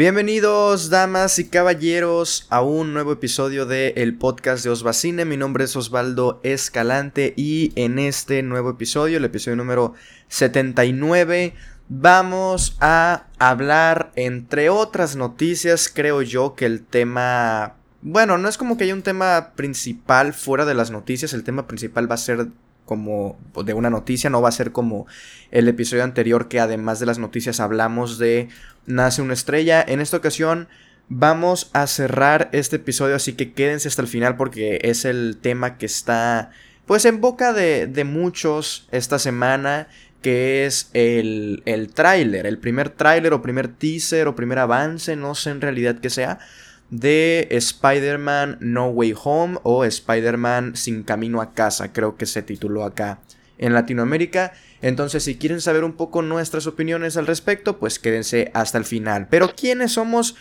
Bienvenidos, damas y caballeros, a un nuevo episodio de el podcast de Osvacine. Mi nombre es Osvaldo Escalante y en este nuevo episodio, el episodio número 79, vamos a hablar, entre otras noticias, creo yo que el tema... Bueno, no es como que haya un tema principal fuera de las noticias, el tema principal va a ser como de una noticia, no va a ser como el episodio anterior que además de las noticias hablamos de Nace una estrella. En esta ocasión vamos a cerrar este episodio, así que quédense hasta el final porque es el tema que está pues en boca de, de muchos esta semana, que es el, el tráiler, el primer tráiler o primer teaser o primer avance, no sé en realidad qué sea de Spider-Man No Way Home o Spider-Man Sin Camino a Casa, creo que se tituló acá en Latinoamérica. Entonces, si quieren saber un poco nuestras opiniones al respecto, pues quédense hasta el final. Pero, ¿quiénes somos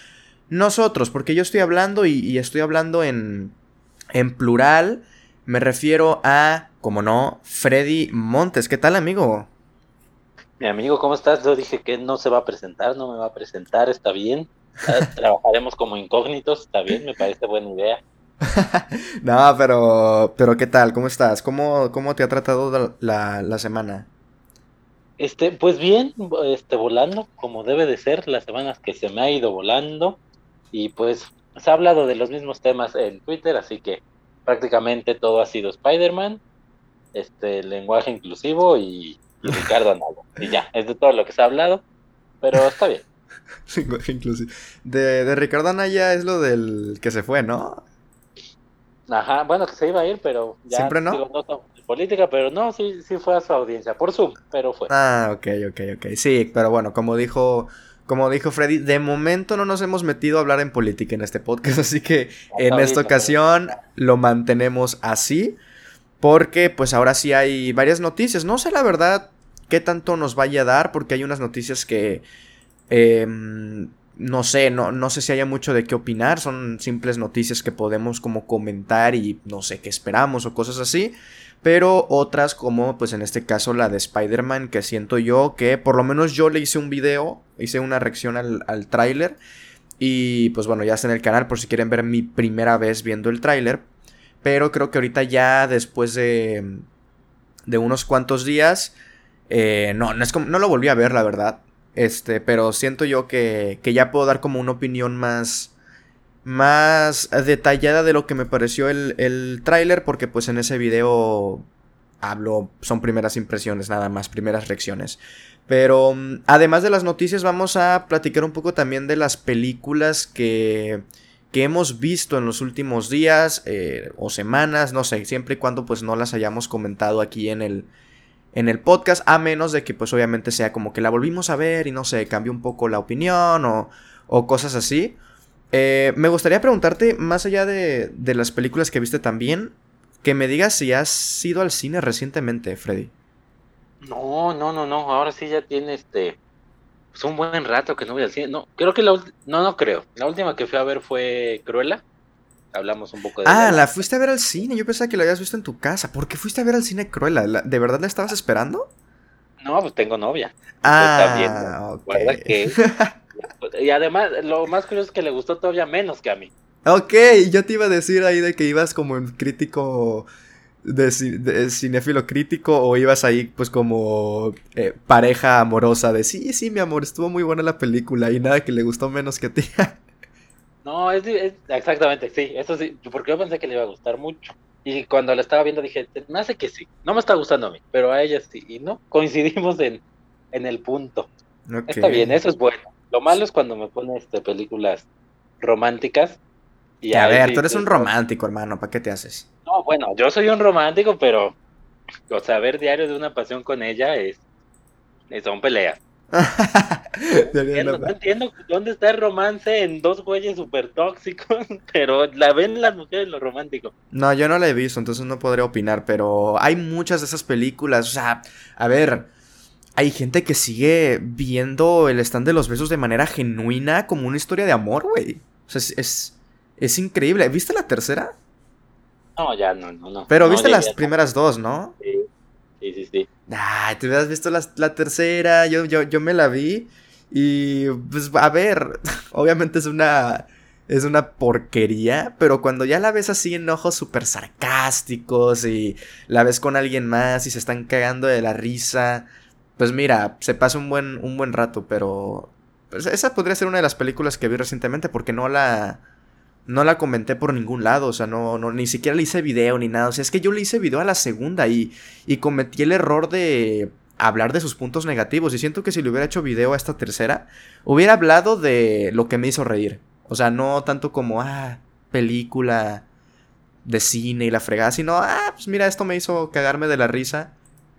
nosotros? Porque yo estoy hablando y, estoy hablando en, en plural. Me refiero a, como no, Freddy Montes. ¿Qué tal, amigo? Mi amigo, ¿cómo estás? Yo dije que no se va a presentar, no me va a presentar, está bien. Trabajaremos como incógnitos, está bien, me parece buena idea. no, pero, pero ¿qué tal? ¿Cómo estás? ¿Cómo, cómo te ha tratado la, la, semana? Este, pues bien, este, volando, como debe de ser, las semanas que se me ha ido volando. Y pues se ha hablado de los mismos temas en Twitter, así que prácticamente todo ha sido Spider-Man, este, lenguaje inclusivo y, Ricardo Analo. Y ya, es de todo lo que se ha hablado, pero está bien. inclusive. De, de Ricardo Anaya es lo del que se fue, ¿no? Ajá, bueno, que se iba a ir, pero ya. ¿Siempre no? política, pero no, sí, sí fue a su audiencia, por Zoom, pero fue. Ah, ok, ok, ok. Sí, pero bueno, como dijo. Como dijo Freddy, de momento no nos hemos metido a hablar en política en este podcast, así que en esta ocasión lo mantenemos así, porque pues ahora sí hay varias noticias. No sé la verdad qué tanto nos vaya a dar, porque hay unas noticias que Em, no sé, no, no sé si haya mucho de qué opinar, son simples noticias que podemos como comentar y no sé qué esperamos o cosas así. Pero otras como pues en este caso la de Spider-Man que siento yo que por lo menos yo le hice un video, hice una reacción al, al tráiler. Y pues bueno, ya está en el canal por si quieren ver mi primera vez viendo el tráiler. Pero creo que ahorita ya después de, de unos cuantos días... Eh, no, no, es como, no lo volví a ver, la verdad. Este, pero siento yo que, que ya puedo dar como una opinión más, más detallada de lo que me pareció el, el tráiler, porque pues en ese video hablo, son primeras impresiones nada más, primeras reacciones. Pero mm, además de las noticias vamos a platicar un poco también de las películas que, que hemos visto en los últimos días eh, o semanas, no sé, siempre y cuando pues no las hayamos comentado aquí en el, en el podcast, a menos de que pues obviamente sea como que la volvimos a ver y no sé, cambió un poco la opinión o, cosas así. Eh, me gustaría preguntarte, más allá de, de, las películas que viste también, que me digas si has ido al cine recientemente, Freddy. No, no, no, no, ahora sí ya tiene este... Pues un buen rato que no voy al cine. No, creo que la... No, no creo. La última que fui a ver fue Cruella hablamos un poco de... Ah, la... fuiste a ver al cine, yo pensaba que la habías visto en tu casa. ¿Por qué fuiste a ver al cine Cruella? ¿De verdad la estabas esperando? No, pues tengo novia. Ah, que... y además, lo más curioso es que le gustó todavía menos que a mí. Ok, yo te iba a decir ahí de que ibas como en crítico de, cinéfilo crítico o ibas ahí pues como eh, pareja amorosa de sí, sí, mi amor, estuvo muy buena la película y nada que le gustó menos que a ti. No, es, exactamente, sí, eso sí, porque yo pensé que le iba a gustar mucho. Y cuando la estaba viendo dije, me hace que sí, no me está gustando a mí, pero a ella sí. Y no, coincidimos en, en el punto. Está bien, eso es bueno. Lo malo es cuando me pone este, películas románticas. Y a ver, tú eres un romántico, hermano, ¿para qué te haces? No, bueno, yo soy un romántico, pero, o sea, ver diario de una pasión con ella es, es son peleas. no, entiendo dónde está el romance en dos güeyes súper tóxicos, pero la ven las mujeres lo romántico. No, yo no la he visto, entonces no podré opinar, pero hay muchas de esas películas, o sea, a ver, hay gente que sigue viendo el stand de los besos de manera genuina como una historia de amor, güey. O sea, es, es, increíble. ¿Viste la tercera? No, ya no, no, no. Pero viste las primeras dos, ¿no? Sí, sí, sí. Ay, te hubieras visto la, tercera, yo, yo, yo me la vi. Y pues a ver, obviamente es una es una porquería, pero cuando ya la ves así en ojos súper sarcásticos y la ves con alguien más y se están cagando de la risa, pues mira, se pasa un buen, un buen rato, pero pues esa podría ser una de las películas que vi recientemente porque no la no la comenté por ningún lado, o sea, no, no, ni siquiera le hice video ni nada, o sea, es que yo le hice video a la segunda y, y cometí el error de hablar de sus puntos negativos y siento que si le hubiera hecho video a esta tercera, hubiera hablado de lo que me hizo reír, o sea, no tanto como, ah, película de cine y la fregada, sino, ah, pues mira, esto me hizo cagarme de la risa.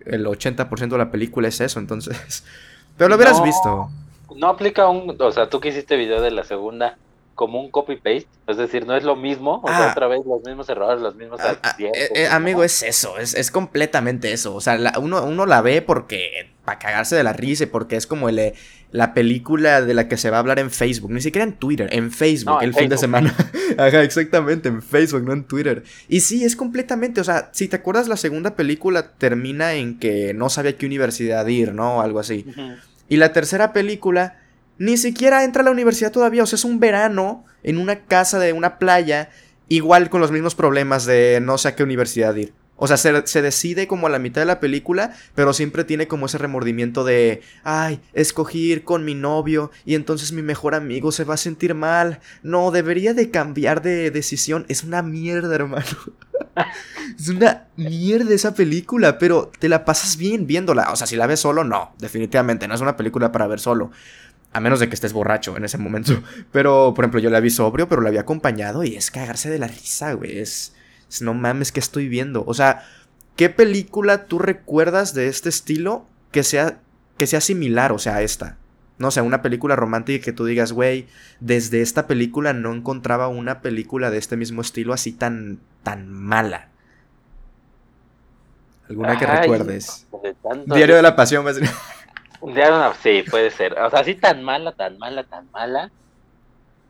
El 80% de la película es eso, entonces. Pero lo hubieras visto. No aplica un. O sea, tú que hiciste video de la segunda como un copy-paste, es decir, no es lo mismo, o sea, ah. otra vez los mismos errores, los mismos... Ah, ah, eh, eh, amigo, es eso, es, es, completamente eso, o sea, uno, uno la ve porque, para cagarse de la risa, porque es como el, eh, la película de la que se va a hablar en Facebook, ni siquiera en Twitter, en Facebook, el fin de semana. Ajá, exactamente, en Facebook, no en Twitter. Y sí, es completamente, o sea, si te acuerdas, la segunda película termina en que no sabe a qué universidad ir, ¿no? O algo así. Y la tercera película ni siquiera entra a la universidad todavía, o sea, es un verano en una casa de una playa, igual con los mismos problemas de no sé a qué universidad ir. O sea, se, decide como a la mitad de la película, pero siempre tiene como ese remordimiento de, ay, escogí ir con mi novio y entonces mi mejor amigo se va a sentir mal. No, debería de cambiar de decisión. Es una mierda, hermano. es una mierda esa película, pero te la pasas bien viéndola. O sea, si la ves solo, no, definitivamente, no es una película para ver solo. A menos de que estés borracho en ese momento. Pero, por ejemplo, yo la vi sobrio, pero la había acompañado y es cagarse de la risa, güey. Es, no mames, ¿qué estoy viendo? O sea, ¿qué película tú recuerdas de este estilo que sea, que sea similar, o sea, a esta? No sé, una película romántica que tú digas, güey, desde esta película no encontraba una película de este mismo estilo así tan, tan mala. ¿Alguna que recuerdes? Diario de la Pasión, va Ya sí, puede ser. O sea, así tan mala, tan mala, tan mala.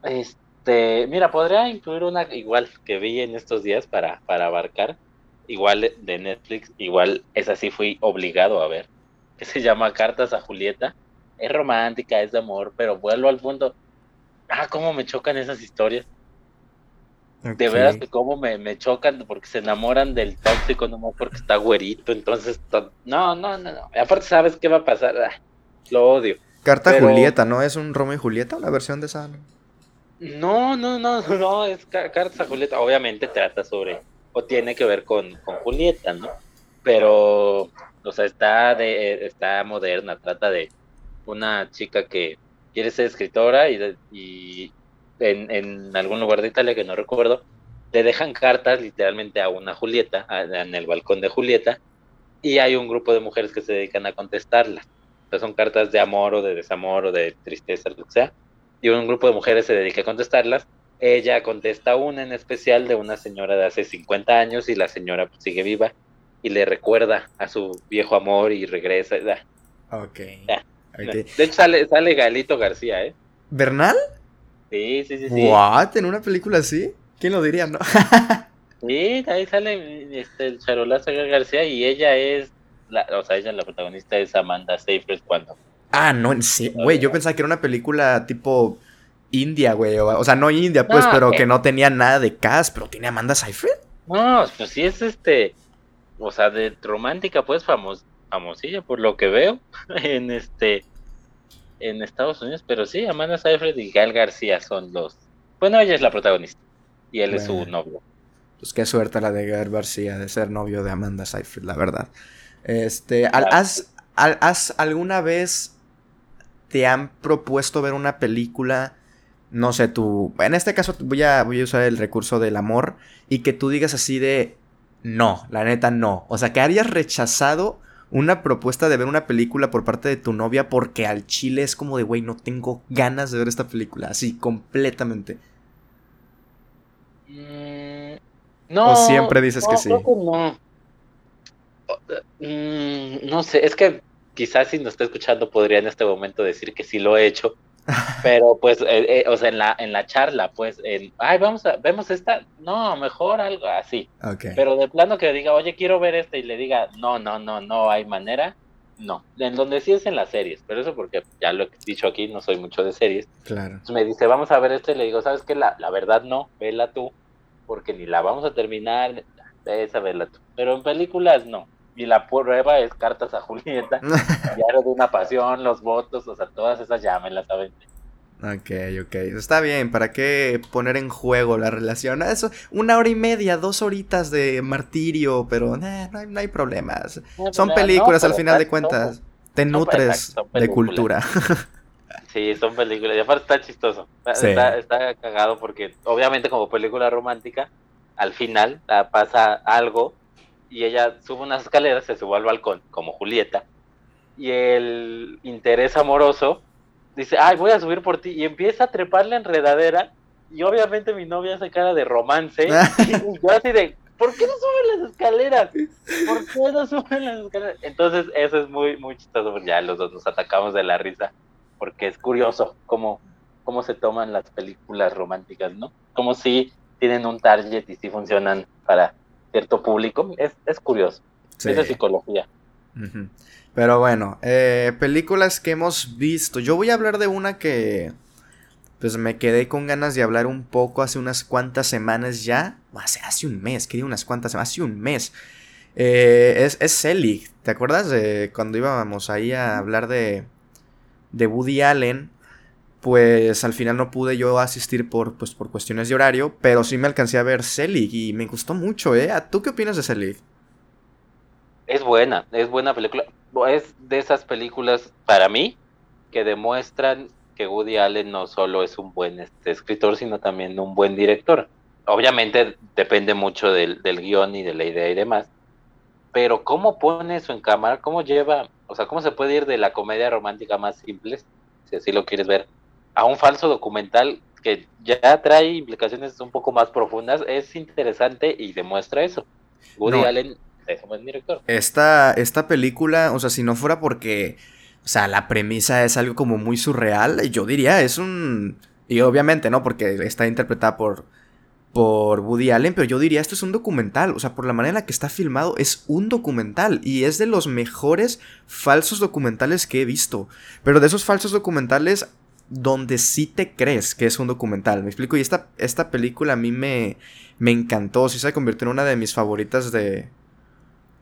Este, mira, podría incluir una igual que vi en estos días para, para abarcar. Igual de Netflix, igual esa sí fui obligado a ver. Que se llama Cartas a Julieta. Es romántica, es de amor, pero vuelvo al fondo. Ah, cómo me chocan esas historias. De veras que cómo me, me, chocan porque se enamoran del tóxico nomás porque está güerito. Entonces, no, no, no, no. Aparte, ¿sabes qué va a pasar? Ah, lo odio. Carta Julieta, ¿no? ¿Es un Romeo y Julieta la versión de esa? No, no, no, no, es Carta Julieta. Obviamente trata sobre, o tiene que ver con, con Julieta, ¿no? Pero, o sea, está, de, está moderna, trata de una chica que quiere ser escritora y, y en, algún lugar de Italia que no recuerdo, le dejan cartas literalmente a una Julieta, en el balcón de Julieta, y hay un grupo de mujeres que se dedican a contestarlas. son cartas de amor o de desamor o de tristeza, lo que sea, y un grupo de mujeres se dedica a contestarlas. Ella contesta una en especial de una señora de hace 50 años y la señora pues, sigue viva y le recuerda a su viejo amor y regresa. Ok. De hecho sale, sale Galito García, ¿eh? ¿Bernal? Sí, sí, sí. sí. ¿What? ¿En una película así? ¿Quién lo diría, no? sí, ahí sale este, el charolazo García y ella es, la, o sea, ella la protagonista es Amanda Seyfried cuando... Ah, no, en sí, güey, yo pensaba que era una película tipo India, güey, o, sea, no India, pues, pero que no tenía nada de cast, pero tiene Amanda Seyfried. No, pues sí es este, o sea, de romántica, pues, famos, famosilla, por lo que veo, en este en Estados Unidos, pero sí, Amanda Seyfried y Gal García son los. Bueno, ella es la protagonista y él es su novio. Pues qué suerte la de Gal García de ser novio de Amanda Seyfried, la verdad. Este, ¿has, ¿has alguna vez te han propuesto ver una película? No sé, tú. En este caso voy a, voy a usar el recurso del amor y que tú digas así de. No, la neta no. O sea, que hayas rechazado una propuesta de ver una película por parte de tu novia porque al chile es como de, güey, no tengo ganas de ver esta película, así, completamente. Mm, no. O siempre dices que sí. no. Mm, no sé, es que quizás si nos está escuchando podría en este momento decir que sí lo he hecho, pero pues, eh, eh, o sea, en la, en la charla, pues, en, ay, vamos a, vemos esta, no, mejor algo así. Pero de plano que diga, oye, quiero ver esta y le diga, no, no, no, no hay manera, no. En donde sí es en las series, pero eso porque ya lo he dicho aquí, no soy mucho de series. Claro. Entonces me dice, vamos a ver este, le digo, ¿sabes qué? La, la verdad no, vela tú, porque ni la vamos a terminar, esa vela tú. Pero en películas no. Y la prueba es Cartas a Julieta, Diario de una Pasión, Los Votos, o sea, todas esas ya me las. Ok, ok. Está bien, ¿para qué poner en juego la relación? Eso, una hora y media, dos horitas de martirio, pero no, hay, no, hay, problemas. son películas al final de cuentas. Te nutres de cultura. sí, son películas. Y aparte está chistoso. Está, está, cagado porque obviamente como película romántica, al final pasa algo y ella sube unas escaleras, se sube al balcón, como Julieta. Y el interés amoroso dice, ay, voy a subir por ti, y empieza a trepar la enredadera, y obviamente mi novia hace cara de romance, y yo así de, ¿por qué no suben las escaleras? ¿Por qué no suben las escaleras? Entonces, eso es muy, muy chistoso, ya los dos nos atacamos de la risa, porque es curioso cómo, cómo se toman las películas románticas, ¿no? Como si tienen un target y si funcionan para cierto público, es, es curioso, es psicología. Pero bueno, eh, películas que hemos visto. Yo voy a hablar de una que pues me quedé con ganas de hablar un poco hace unas cuantas semanas ya. Hace, hace un mes, quería unas cuantas semanas, hace un mes. Eh, es, es Selig. ¿Te acuerdas de cuando íbamos ahí a hablar de, de Woody Allen? Pues al final no pude yo asistir por, pues, por cuestiones de horario, pero sí me alcancé a ver Selig y me gustó mucho, ¿eh? ¿Tú qué opinas de Selig? Es buena, es buena película es de esas películas para mí que demuestran que Woody Allen no solo es un buen este, escritor, sino también un buen director. Obviamente depende mucho del, del guion y de la idea y demás, pero cómo pone eso en cámara, cómo lleva, o sea, cómo se puede ir de la comedia romántica más simple, si así lo quieres ver, a un falso documental que ya trae implicaciones un poco más profundas, es interesante y demuestra eso. Woody Allen director. Esta, esta película, o sea, si no fuera porque, o sea, la premisa es algo como muy surreal, yo diría, es un... Y obviamente, ¿no? Porque está interpretada por, por Woody Allen, pero yo diría, esto es un documental, o sea, por la manera en la que está filmado, es un documental y es de los mejores falsos documentales que he visto. Pero de esos falsos documentales donde sí te crees que es un documental, me explico, y esta, esta película a mí me, me encantó, sí se convirtió en una de mis favoritas de,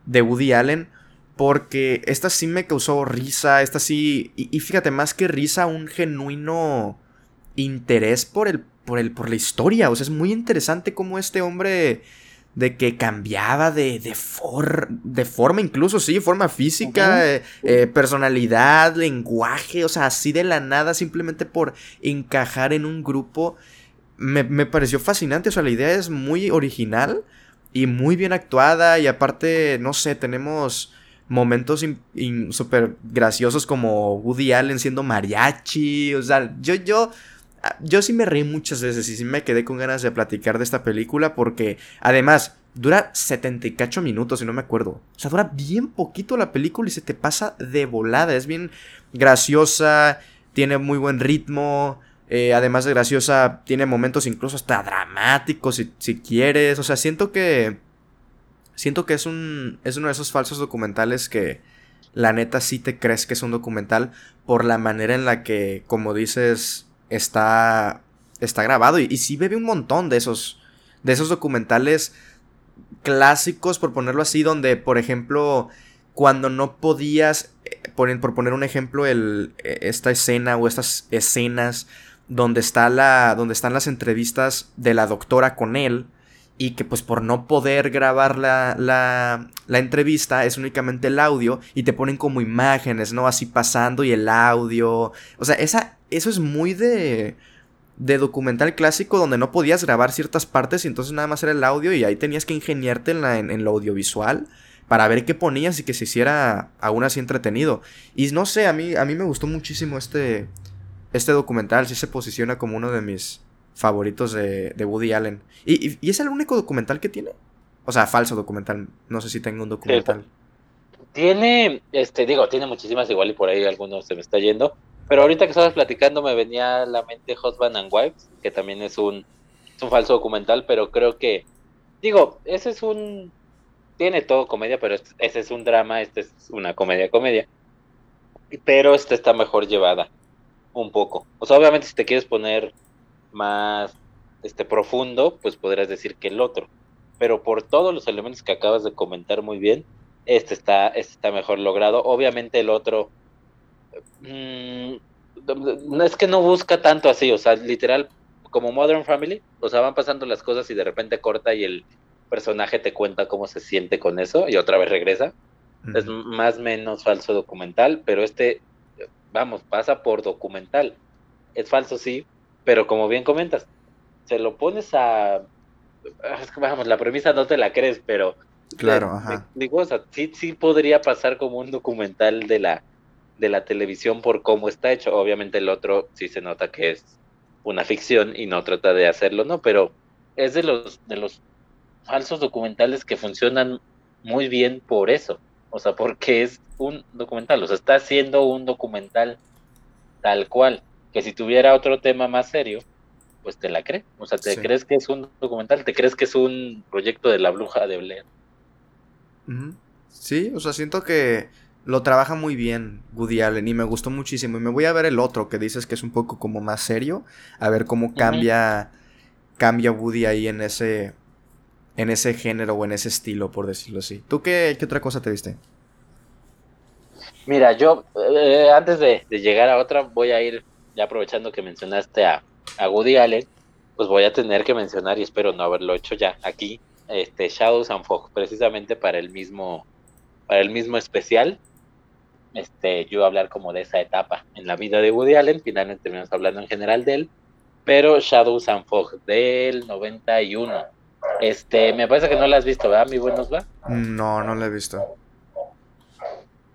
de Woody Allen. Porque esta sí me causó risa. Esta sí. Y, fíjate, más que risa, un genuino interés por el. por el. por la historia. O sea, es muy interesante cómo este hombre. De que cambiaba de, de, de forma, incluso, sí, forma física, eh, eh, personalidad, lenguaje, o sea, así de la nada, simplemente por encajar en un grupo. Me, me pareció fascinante, o sea, la idea es muy original y muy bien actuada y aparte, no sé, tenemos momentos súper graciosos como Woody Allen siendo mariachi, o sea, yo, yo, yo sí me reí muchas veces y sí me quedé con ganas de platicar de esta película porque además dura 78 minutos, si no me acuerdo. O sea, dura bien poquito la película y se te pasa de volada, es bien graciosa, tiene muy buen ritmo, eh, además de graciosa, tiene momentos incluso hasta dramáticos, si, si, quieres. O sea, siento que. Siento que es un. Es uno de esos falsos documentales que. La neta sí te crees que es un documental. Por la manera en la que, como dices. Está. Está grabado. Y, y sí bebe un montón de esos. De esos documentales clásicos, por ponerlo así, donde, por ejemplo. Cuando no podías. Eh, por, por poner un ejemplo, eh, esta escena o estas escenas donde, está la, donde están las entrevistas de la doctora con él y que pues por no poder grabar la, la, la, entrevista es únicamente el audio y te ponen como imágenes, ¿no? Así pasando y el audio. O sea, esa, eso es muy de, de documental clásico donde no podías grabar ciertas partes y entonces nada más era el audio y ahí tenías que ingeniarte en, la, en lo audiovisual para ver qué ponías y que se hiciera aún así entretenido. Y no sé, a mí, a mí me gustó muchísimo este, este documental sí se posiciona como uno de mis favoritos de, Woody Allen. ¿Y, es el único documental que tiene? O sea, falso documental. No sé si tengo un documental. Tiene, este, digo, tiene muchísimas igual y por ahí algunos se me está yendo. Pero ahorita que estabas platicando me venía a la mente Husband and Wives, que también es un, un falso documental, pero creo que, digo, ese es un, tiene todo comedia, pero ese es un drama, este es una comedia comedia. pero esta está mejor llevada, un poco. O sea, obviamente si te quieres poner más este profundo, pues podrías decir que el otro. Pero por todos los elementos que acabas de comentar muy bien, este está, este está mejor logrado. Obviamente el otro mmm, es que no busca tanto así, o sea, literal como Modern Family, o sea, van pasando las cosas y de repente corta y el personaje te cuenta cómo se siente con eso y otra vez regresa. Es más o menos falso documental, pero este, vamos, pasa por documental. Es falso, sí, pero como bien comentas, se lo pones a... Vamos, la premisa no te la crees, pero... Claro, ajá. Digo, o sea, sí, sí podría pasar como un documental de la, de la televisión por cómo está hecho. Obviamente el otro sí se nota que es una ficción y no trata de hacerlo, ¿no? Pero es de los, de los falsos documentales que funcionan muy bien por eso. O sea, porque es un documental, o sea, está haciendo un documental tal cual, que si tuviera otro tema más serio, pues te la crees. O sea, te crees que es un documental, te crees que es un proyecto de la bruja de Blair. Sí, o sea, siento que lo trabaja muy bien Woody Allen y me gustó muchísimo. Y me voy a ver el otro que dices que es un poco como más serio, a ver cómo cambia, cambia Woody ahí en ese, en ese género o en ese estilo, por decirlo así. ¿Tú qué, qué otra cosa te viste? Mira, yo eh, antes de, llegar a otra voy a ir, ya aprovechando que mencionaste a, a Woody Allen, pues voy a tener que mencionar, y espero no haberlo hecho ya aquí, este Shadows and Fog, precisamente para el mismo, para el mismo especial este, yo hablar como de esa etapa en la vida de Woody Allen, finalmente terminamos hablando en general de él, pero Shadows and Fog del 91. Este, me parece que no la has visto, ¿verdad? Mi buenos va. No, no la he visto.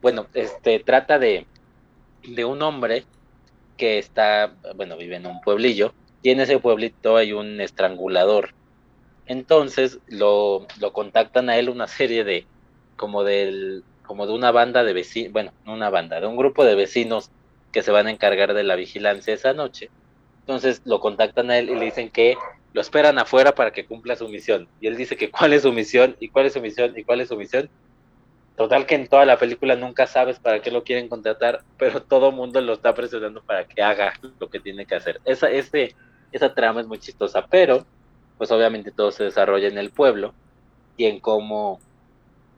Bueno, este trata de, de un hombre que está, bueno, vive en un pueblillo, y en ese pueblito hay un estrangulador. Entonces lo, lo contactan a él una serie de, como del, como de una banda de vecinos, bueno, no una banda, de un grupo de vecinos que se van a encargar de la vigilancia esa noche. Entonces lo contactan a él y le dicen que lo esperan afuera para que cumpla su misión. Y él dice que cuál es su misión, y cuál es su misión, y cuál es su misión. Total que en toda la película nunca sabes para qué lo quieren contratar, pero todo mundo lo está presionando para que haga lo que tiene que hacer. Esa, ese, esa trama es muy chistosa, pero pues obviamente todo se desarrolla en el pueblo y en cómo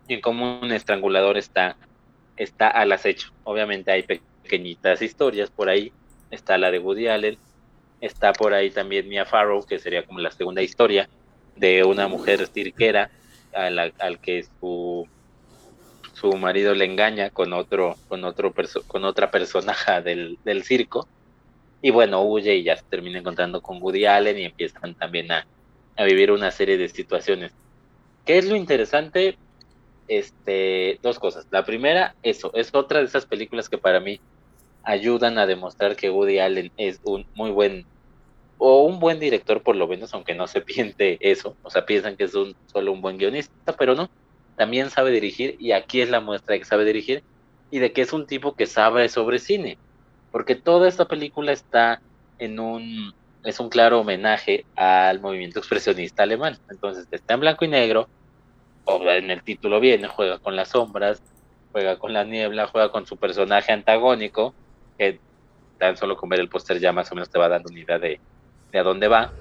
y cómo un estrangulador está, está al acecho. Obviamente hay pequeñitas historias por ahí. Está la de Woody Allen. Está por ahí también Mia Farrow, que sería como la segunda historia de una mujer cirquera al que su, su marido le engaña con otro, con otro con otra personaje del, del circo. Y bueno, huye y ya se termina encontrando con Woody Allen y empiezan también a, a vivir una serie de situaciones. ¿Qué es lo interesante? Este, dos cosas. La primera, eso, es otra de esas películas que para mí ayudan a demostrar que Woody Allen es un muy buen, o un buen director por lo menos, aunque no se piense eso, o sea, piensan que es un, solo un buen guionista, pero no, también sabe dirigir y aquí es la muestra de que sabe dirigir y de que es un tipo que sabe sobre cine, porque toda esta película está en un, es un claro homenaje al movimiento expresionista alemán, entonces está en blanco y negro, en el título viene, juega con las sombras, juega con la niebla, juega con su personaje antagónico, que tan solo con ver el póster ya más o menos te va dando una idea de, a dónde va.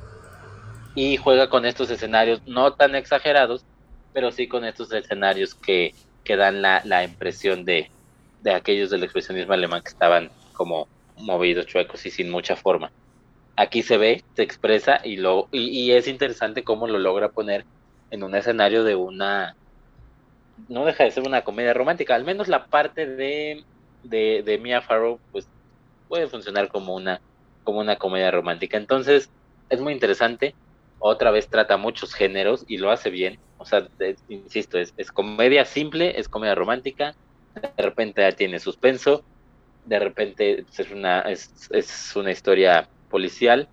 Y juega con estos escenarios no tan exagerados, pero sí con estos escenarios que, que dan la, la impresión de, de aquellos del expresionismo alemán que estaban como movidos, chuecos y sin mucha forma. Aquí se ve, se expresa y, lo, y es interesante cómo lo logra poner en un escenario de una no deja de ser una comedia romántica, al menos la parte de, de, Mia Farrow pues puede funcionar como una como una comedia romántica. Entonces, es muy interesante. Otra vez trata muchos géneros y lo hace bien. O sea, insisto, es, es, comedia simple, es comedia romántica. De repente tiene suspenso. De repente es una, es, es una historia policial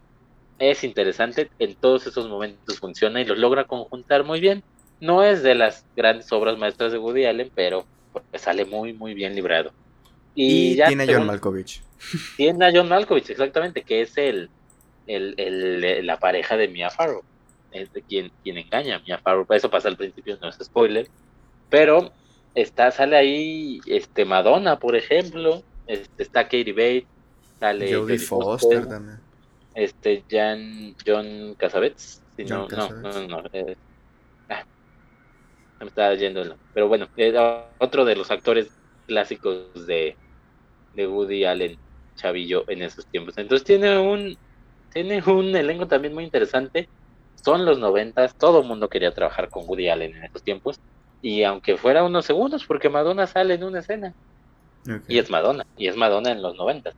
es interesante, en todos esos momentos funciona y los logra conjuntar muy bien. No es de las grandes obras maestras de Woody Allen, pero pues, sale muy, muy bien librado. Y, tiene a John Malkovich. Tiene a John Malkovich, exactamente, que es el, el, la pareja de Mia Farrow. Es de quien, quien engaña a Mia Farrow. Eso pasa al principio, no es spoiler. Pero está, sale ahí este Madonna, por ejemplo. Este, está Katie Bates, sale Jodie Foster, también. Este, Jan, John Cassavetes. no, no, no, no, eh, ah, me estaba yendo. Pero bueno, era otro de los actores clásicos de, de Woody Allen, Chavillo, en esos tiempos. Entonces tiene un, tiene un elenco también muy interesante. Son los noventas, todo el mundo quería trabajar con Woody Allen en esos tiempos. Y aunque fuera unos segundos, porque Madonna sale en una escena. Y es Madonna, y es Madonna en los noventas.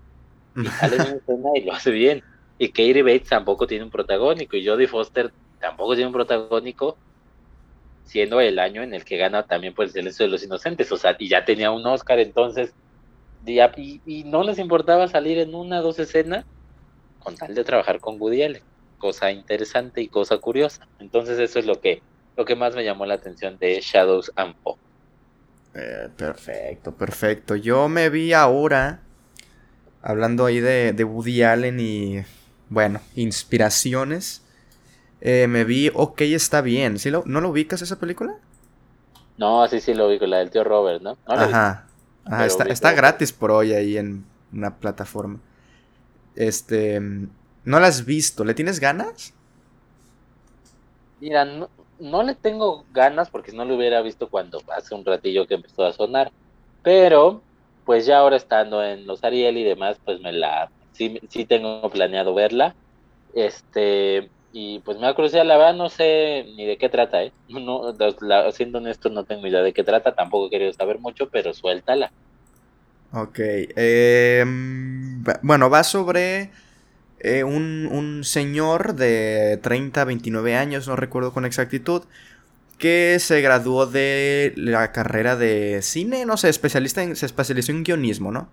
Y sale en una escena y lo hace bien. Y Katie Bates tampoco tiene un protagónico, y Jodie Foster tampoco tiene un protagónico, siendo el año en el que gana también por el silencio de los inocentes. O sea, y ya tenía un Oscar, entonces, y, y no les importaba salir en una dos escenas con tal de trabajar con Woody Allen. Cosa interesante y cosa curiosa. Entonces, eso es lo que lo que más me llamó la atención de Shadows and. Eh, perfecto, perfecto. Yo me vi ahora, hablando ahí de Woody Allen y, bueno, inspiraciones. Eh, me vi Ok, está bien. ¿Sí lo, ¿No lo ubicas esa película? No, sí, sí lo ubico, la del tío Robert, ¿no? Ajá. Ajá está, está gratis por hoy ahí en una plataforma. Este. ¿No la has visto? ¿Le tienes ganas? Mira, no, no le tengo ganas porque no lo hubiera visto cuando hace un ratillo que empezó a sonar. Pero, pues ya ahora estando en los Ariel y demás, pues me la, sí, sí tengo planeado verla. Este, y pues me da curiosidad, la verdad no sé ni de qué trata, ¿eh? No, siendo honesto, no tengo idea de qué trata, tampoco he querido saber mucho, pero suéltala. Ok, eh, bueno, va sobre eh, un, señor de 30, 29 años, no recuerdo con exactitud, que se graduó de la carrera de cine, no sé, especialista en, se especializó en guionismo, ¿no?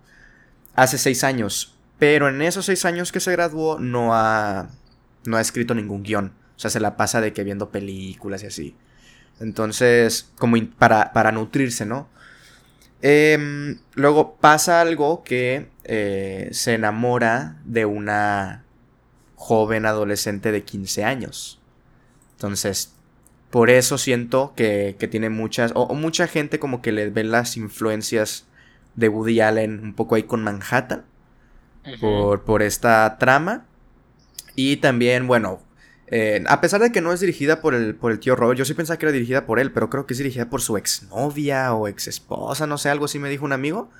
Hace seis años. Pero en esos seis años que se graduó no ha, no ha escrito ningún guion. O sea, se la pasa de que viendo películas y así. Entonces, como para, para nutrirse, ¿no? Em, luego pasa algo que eh, se enamora de una joven adolescente de 15 años. Entonces, por eso siento que, tiene muchas, o, mucha gente como que le ve las influencias de Woody Allen un poco ahí con Manhattan, por, por esta trama. Y también, bueno, eh, a pesar de que no es dirigida por el, por el tío Robert, yo sí pensaba que era dirigida por él, pero creo que es dirigida por su exnovia o ex esposa, no sé, algo así me dijo un amigo.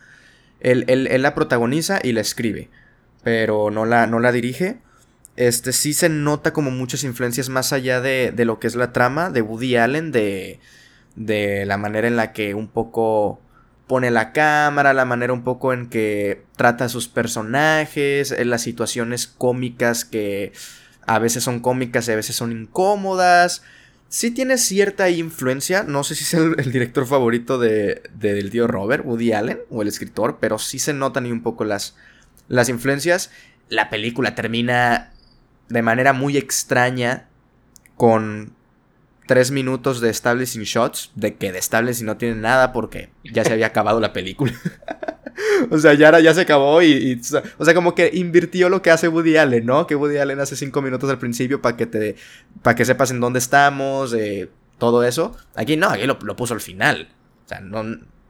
Él, la protagoniza y la escribe, pero no la, no la dirige. Este sí se nota como muchas influencias más allá de, de lo que es la trama de Woody Allen, de, de la manera en la que un poco pone la cámara, la manera un poco en que trata a sus personajes, en las situaciones cómicas que a veces son cómicas y a veces son incómodas. Sí tiene cierta influencia, no sé si es el, director favorito de, del tío Robert, Woody Allen, o el escritor, pero sí se notan y un poco las, las influencias. La película termina de manera muy extraña con tres minutos de establishing shots, de que de establishing no tiene nada porque ya se había acabado la película. o sea, ya, ya se acabó y, O sea, como que invirtió lo que hace Woody Allen, ¿no? Que Woody Allen hace cinco minutos al principio para que te... para que sepas en dónde estamos, eh, todo eso. Aquí no, aquí lo, puso al final. O sea, no...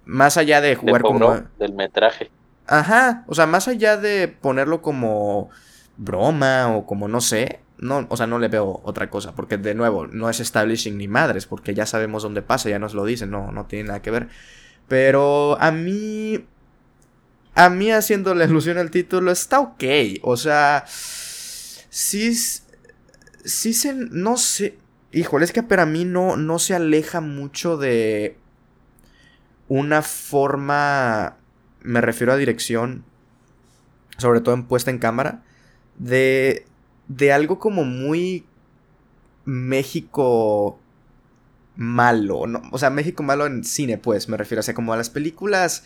Más allá de jugar como... Del metraje. Ajá, o sea, más allá de ponerlo como broma o como no sé, no, o sea, no le veo otra cosa, porque de nuevo, no es establishing ni madres, porque ya sabemos dónde pasa, ya nos lo dicen, no, no tiene nada que ver. Pero a mí, a mí haciendo la ilusión al título está ok, o sea, sí, sí se, no sé, híjole, es que para mí no, no se aleja mucho de una forma, me refiero a dirección, sobre todo en puesta en cámara, de, de algo como muy México malo, ¿no? o sea, México malo en cine, pues, me refiero, o sea, como a las películas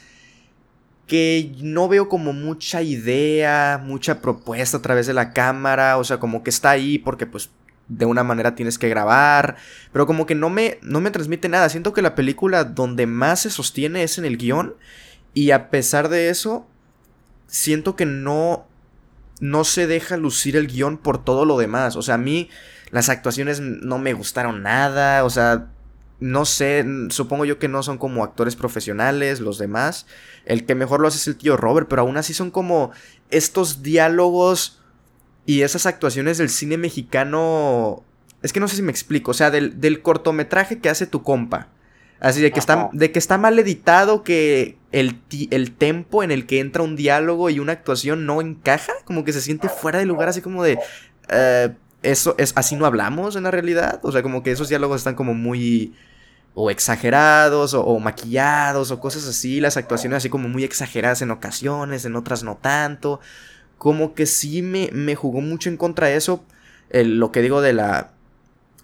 que no veo como mucha idea, mucha propuesta a través de la cámara, o sea, como que está ahí porque pues de una manera tienes que grabar, pero como que no me, no me transmite nada, siento que la película donde más se sostiene es en el guion y a pesar de eso, siento que no, no se deja lucir el guion por todo lo demás. O sea, a mí las actuaciones no me gustaron nada. O sea, no sé, supongo yo que no son como actores profesionales los demás. El que mejor lo hace es el tío Robert, pero aún así son como estos diálogos y esas actuaciones del cine mexicano. Es que no sé si me explico, o sea, del, del cortometraje que hace tu compa. Así de que, está, de que está mal editado, que el, el tempo en el que entra un diálogo y una actuación no encaja, como que se siente fuera de lugar, así como de... Eh, eso es así no hablamos en la realidad. O sea, como que esos diálogos están como muy o exagerados o, maquillados o cosas así, las actuaciones así como muy exageradas en ocasiones, en otras no tanto. Como que sí me, me jugó mucho en contra de eso. lo que digo de la,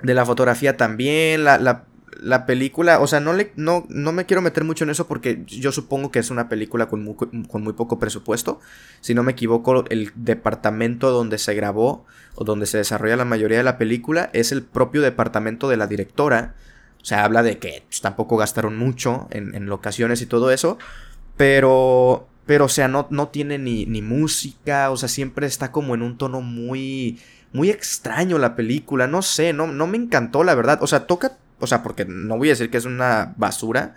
de la fotografía también, la, la, la película, o sea, no, le, no, no me quiero meter mucho en eso porque yo supongo que es una película con muy, con muy poco presupuesto. Si no me equivoco, el departamento donde se grabó o donde se desarrolla la mayoría de la película es el propio departamento de la directora. O sea, habla de que pues, tampoco gastaron mucho en, en, locaciones y todo eso. Pero, pero o sea, no, no tiene ni, ni música, o sea, siempre está como en un tono muy muy extraño la película, no sé, no, no me encantó la verdad. O sea, toca o sea, porque no voy a decir que es una basura.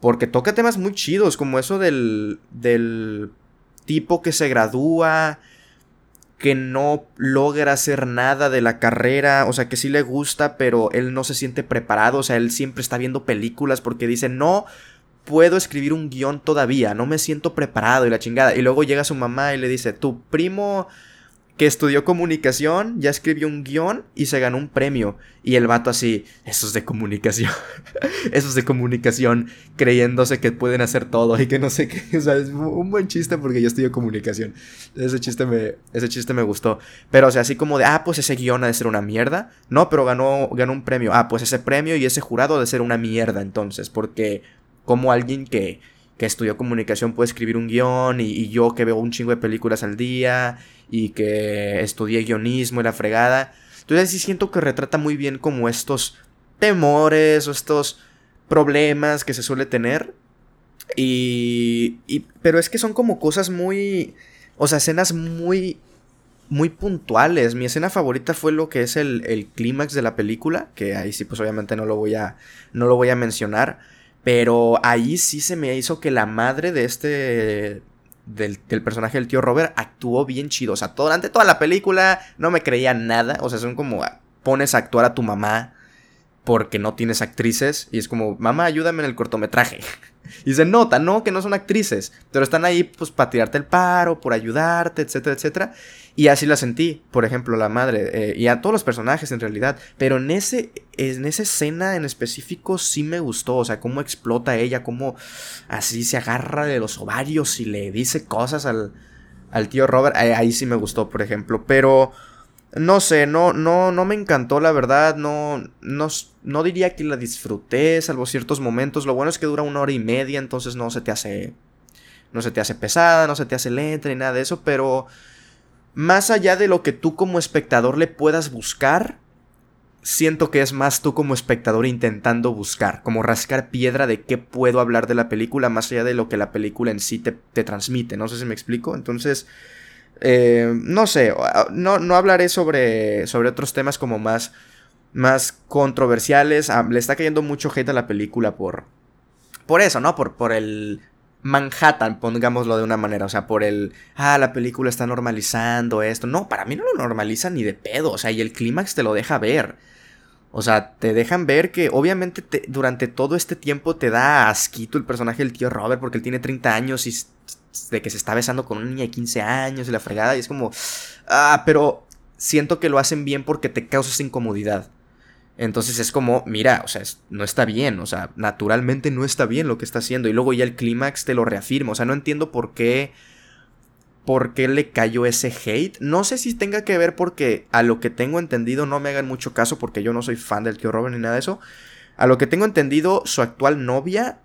Porque toca temas muy chidos, como eso del, del tipo que se gradúa, que no logra hacer nada de la carrera, o sea, que sí le gusta, pero él no se siente preparado, o sea, él siempre está viendo películas porque dice, no puedo escribir un guion todavía, no me siento preparado y la chingada. Y luego llega su mamá y le dice, tu primo que estudió comunicación, ya escribió un guion y se ganó un premio. Y el vato así, eso es de comunicación. eso es de comunicación, creyéndose que pueden hacer todo y que no sé qué. O sea, es un buen chiste porque yo estudio comunicación. Ese chiste me, ese chiste me gustó. Pero, o sea, así como de, ah, pues ese guion ha de ser una mierda. No, pero ganó, ganó un premio. Ah, pues ese premio y ese jurado ha de ser una mierda entonces. Porque como alguien que que estudió comunicación puede escribir un guion y, yo que veo un chingo de películas al día y que estudié guionismo y la fregada. Entonces sí siento que retrata muy bien como estos temores o estos problemas que se suele tener. Y, pero es que son como cosas muy, o sea, escenas muy, muy puntuales. Mi escena favorita fue lo que es el, el clímax de la película, que ahí sí pues obviamente no lo voy a, no lo voy a mencionar. Pero ahí sí se me hizo que la madre de este. Del, personaje del tío Robert actuó bien chido. O sea, durante toda la película no me creía nada. O sea, son como. Ah, pones a actuar a tu mamá porque no tienes actrices. Y es como, mamá, ayúdame en el cortometraje. y se nota, ¿no? Que no son actrices. Pero están ahí, pues, para tirarte el paro, por ayudarte, etcétera, etcétera. Y así la sentí, por ejemplo, la madre, eh, y a todos los personajes en realidad, pero en, ese, en esa escena en específico sí me gustó, o sea, cómo explota ella, cómo así se agarra de los ovarios y le dice cosas al, al tío Robert, ahí, sí me gustó, por ejemplo, pero no sé, no, no, no me encantó, la verdad, no, no, no diría que la disfruté, salvo ciertos momentos, lo bueno es que dura una hora y media, entonces no se te hace, no se te hace pesada, no se te hace lenta ni nada de eso, pero más allá de lo que tú como espectador le puedas buscar, siento que es más tú como espectador intentando buscar, como rascar piedra de qué puedo hablar de la película, más allá de lo que la película en sí te, transmite. No sé si me explico. Entonces, eh, no sé, no, no hablaré sobre, sobre otros temas como más, más controversiales. Ah, le está cayendo mucho hate a la película por, por eso, ¿no? Por, por el Manhattan, pongámoslo de una manera, o sea, por el, ah, la película está normalizando esto. No, para mí no lo normaliza ni de pedo, o sea, y el clímax te lo deja ver. O sea, te dejan ver que obviamente durante todo este tiempo te da asquito el personaje del tío Robert porque él tiene 30 años y de que se está besando con una niña de 15 años y la fregada y es como, ah, pero siento que lo hacen bien porque te causas incomodidad. Entonces es como, mira, o sea, no está bien, o sea, naturalmente no está bien lo que está haciendo. Y luego ya el clímax te lo reafirma, o sea, no entiendo por qué, por qué le cayó ese hate. No sé si tenga que ver porque a lo que tengo entendido, no me hagan mucho caso porque yo no soy fan del tío Robert ni nada de eso. A lo que tengo entendido, su actual novia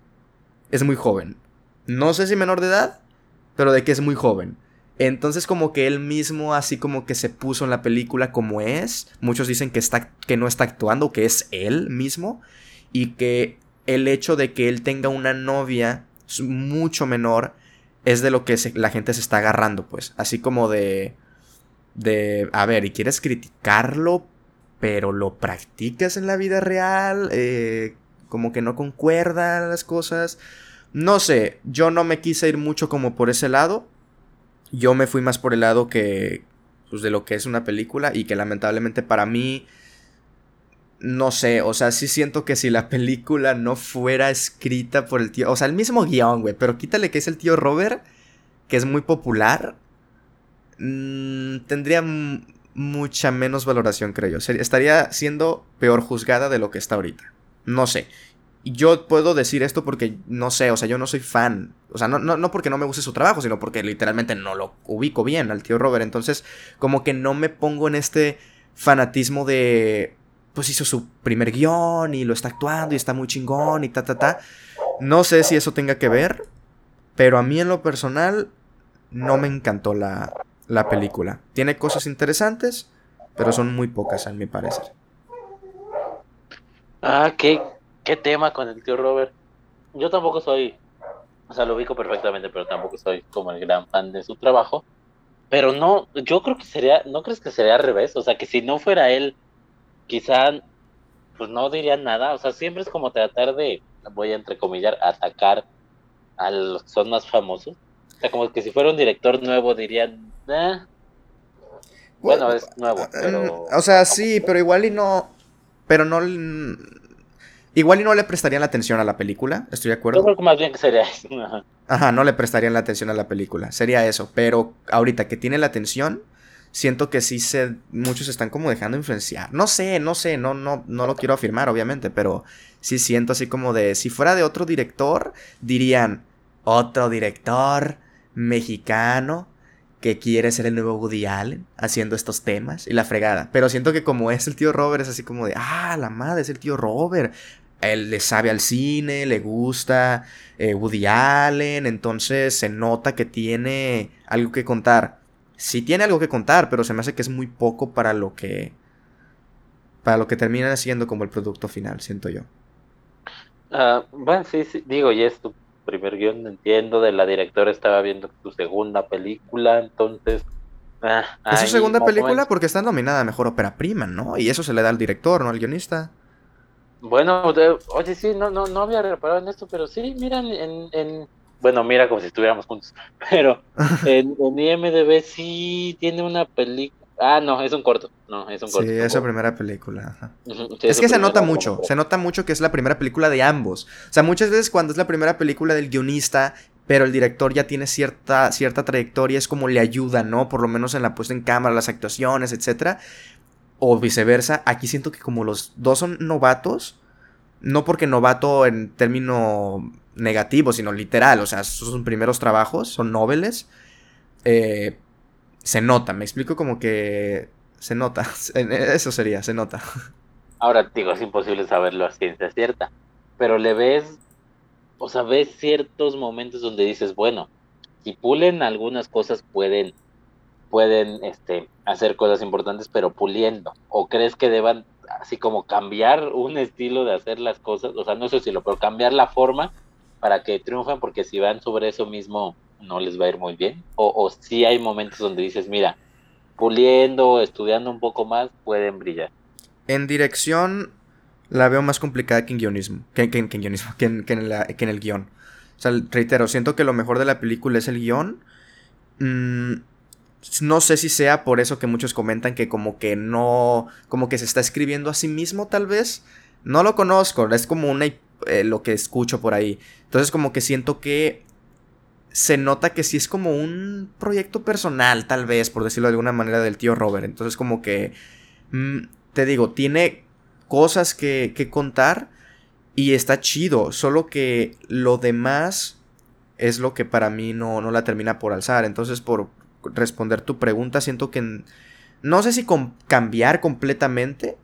es muy joven. No sé si menor de edad, pero de que es muy joven. Entonces como que él mismo así como que se puso en la película como es. Muchos dicen que, está, que no está actuando, que es él mismo. Y que el hecho de que él tenga una novia mucho menor es de lo que la gente se está agarrando, pues. Así como de... De... A ver, ¿y quieres criticarlo? Pero lo practicas en la vida real? Eh, como que no concuerdan las cosas. No sé, yo no me quise ir mucho como por ese lado. Yo me fui más por el lado que, pues de lo que es una película y que lamentablemente para mí, no sé, o sea, sí siento que si la película no fuera escrita por el tío, o sea, el mismo guion, güey, pero quítale que es el tío Robert, que es muy popular, mmm, tendría mucha menos valoración, creo yo. estaría siendo peor juzgada de lo que está ahorita. No sé. Yo puedo decir esto porque no sé, o sea, yo no soy fan. O sea, no, no, no porque no me guste su trabajo, sino porque literalmente no lo ubico bien al tío Robert. Entonces, como que no me pongo en este fanatismo de. Pues hizo su primer guion y lo está actuando y está muy chingón y ta, ta, ta. No sé si eso tenga que ver, pero a mí en lo personal no me encantó la, la película. Tiene cosas interesantes, pero son muy pocas, a mi parecer. Ah, qué, qué tema con el tío Robert. Yo tampoco soy, o sea, lo ubico perfectamente, pero tampoco soy como el gran fan de su trabajo. Pero no, yo creo que sería, ¿no crees que sería al revés? O sea, que si no fuera él, quizá, pues no diría nada. O sea, siempre es como tratar de, voy a entrecomillar, atacar a los que son más famosos. O sea, como que si fuera un director nuevo dirían, eh. Bueno, es nuevo, mm, pero... O sea, sí, pero igual y no... Pero no... Igual y no le prestarían la atención a la película, estoy de acuerdo. Yo creo que más bien que sería eso. Ajá. no le prestarían la atención a la película, sería eso. Pero ahorita que tiene la atención, siento que sí se... Muchos están como dejando influenciar. No sé, no sé, no, no, no lo quiero afirmar, obviamente, pero sí siento así como de... Si fuera de otro director, dirían, otro director mexicano que quiere ser el nuevo Woody Allen haciendo estos temas y la fregada. Pero siento que como es el tío Robert, es así como de, ah, la madre, es el tío Robert. Él le sabe al cine, le gusta eh, Woody Allen, entonces se nota que tiene algo que contar. Sí tiene algo que contar, pero se me hace que es muy poco para lo que... Para lo que termina siendo como el producto final, siento yo. Ah, bueno, sí, sí, digo, y esto primer guion, entiendo, de la directora estaba viendo su segunda película, entonces... Ah, ¿Es su segunda película? Porque está nominada a Mejor Ópera Prima, ¿no? Y eso se le da al director, ¿no? Al guionista. Bueno, oye, sí, no, no, no había reparado en esto, pero sí, mira, en, en bueno, mira como si estuviéramos juntos, pero en, en IMDB sí tiene una película, Ah, no, es un corto. No, es un corto. Sí, es su primera película. es, que se nota mucho. Se nota mucho que es la primera película de ambos. O sea, muchas veces cuando es la primera película del guionista, pero el director ya tiene cierta, cierta trayectoria, es como le ayuda, ¿no? Por lo menos en la puesta en cámara, las actuaciones, etcétera. O viceversa. Aquí siento que como los dos son novatos, no porque novato en término negativo, sino literal. O sea, son primeros trabajos, son noveles. Eh, se nota, me explico como que se nota, eso sería, se nota. Ahora digo, es imposible saberlo a ciencia cierta, pero le ves, o sea, ves ciertos momentos donde dices, bueno, si pulen algunas cosas pueden, pueden, este, hacer cosas importantes, pero puliendo, o crees que deban así como cambiar un estilo de hacer las cosas, o sea, no sé si lo, pero cambiar la forma para que triunfen, porque si van sobre eso mismo, no les va a ir muy bien? O, o si hay momentos donde dices, mira, puliendo, estudiando un poco más, pueden brillar. En dirección la veo más complicada que en guionismo, que, que, en guionismo, que en, que que en el guion. O sea, reitero, siento que lo mejor de la película es el guion. Mm, no sé si sea por eso que muchos comentan que como que no, como que se está escribiendo a sí mismo tal vez. No lo conozco, es como una, eh, lo que escucho por ahí. Entonces como que siento que se nota que sí es como un proyecto personal, tal vez, por decirlo de alguna manera, del tío Robert. Entonces, como que, mm, te digo, tiene cosas que, que contar y está chido, solo que lo demás es lo que para mí no, no la termina por alzar. Entonces, por responder tu pregunta, siento que... No sé si con cambiar completamente.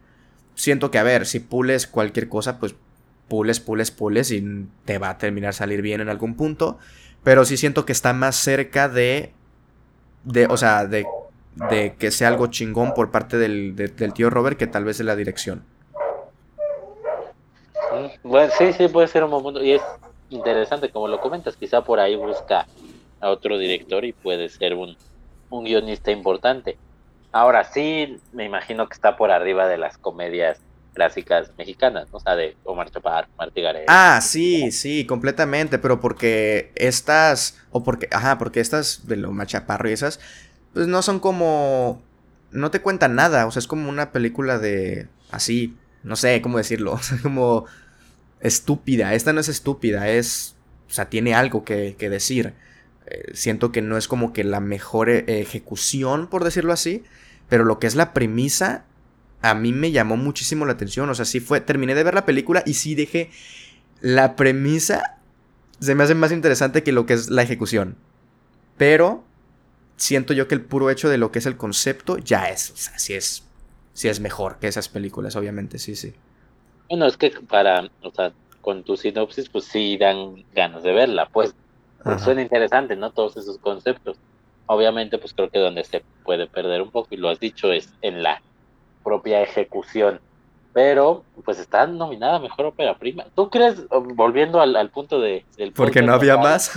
Siento que, a ver, si pules cualquier cosa, pues pules, pules, pules y te va a terminar salir bien en algún punto. Pero sí siento que está más cerca de. de o sea, de, de que sea algo chingón por parte del, del tío Robert que tal vez de la dirección. Bueno, sí, sí, puede ser un momento. Y es interesante, como lo comentas, quizá por ahí busca a otro director y puede ser un, un guionista importante. Ahora sí, me imagino que está por arriba de las comedias clásicas mexicanas, o sea, de Omar Chaparro, Martí Gareda. Ah, sí, sí, completamente, pero porque estas, o porque, ajá, porque estas de Omar Chaparro y esas, pues no son como, no te cuentan nada, o sea, es como una película de, así, no sé cómo decirlo, o sea, como estúpida, esta no es estúpida, es, o sea, tiene algo que, que decir. Eh, siento que no es como que la mejor eh, ejecución, por decirlo así, pero lo que es la premisa a mí me llamó muchísimo la atención. O sea, sí fue. Terminé de ver la película y sí dejé. La premisa se me hace más interesante que lo que es la ejecución. Pero siento yo que el puro hecho de lo que es el concepto ya es. O sea, sí es. Sí es mejor que esas películas, obviamente, sí, sí. Bueno, es que para. O sea, con tu sinopsis, pues sí dan ganas de verla. Pues, pues suena interesante, ¿no? Todos esos conceptos. Obviamente, pues creo que donde se puede perder un poco, y lo has dicho, es en la propia ejecución. Pero, pues está nominada Mejor Ópera Prima. ¿Tú crees, volviendo al, punto de... Del porque no había más.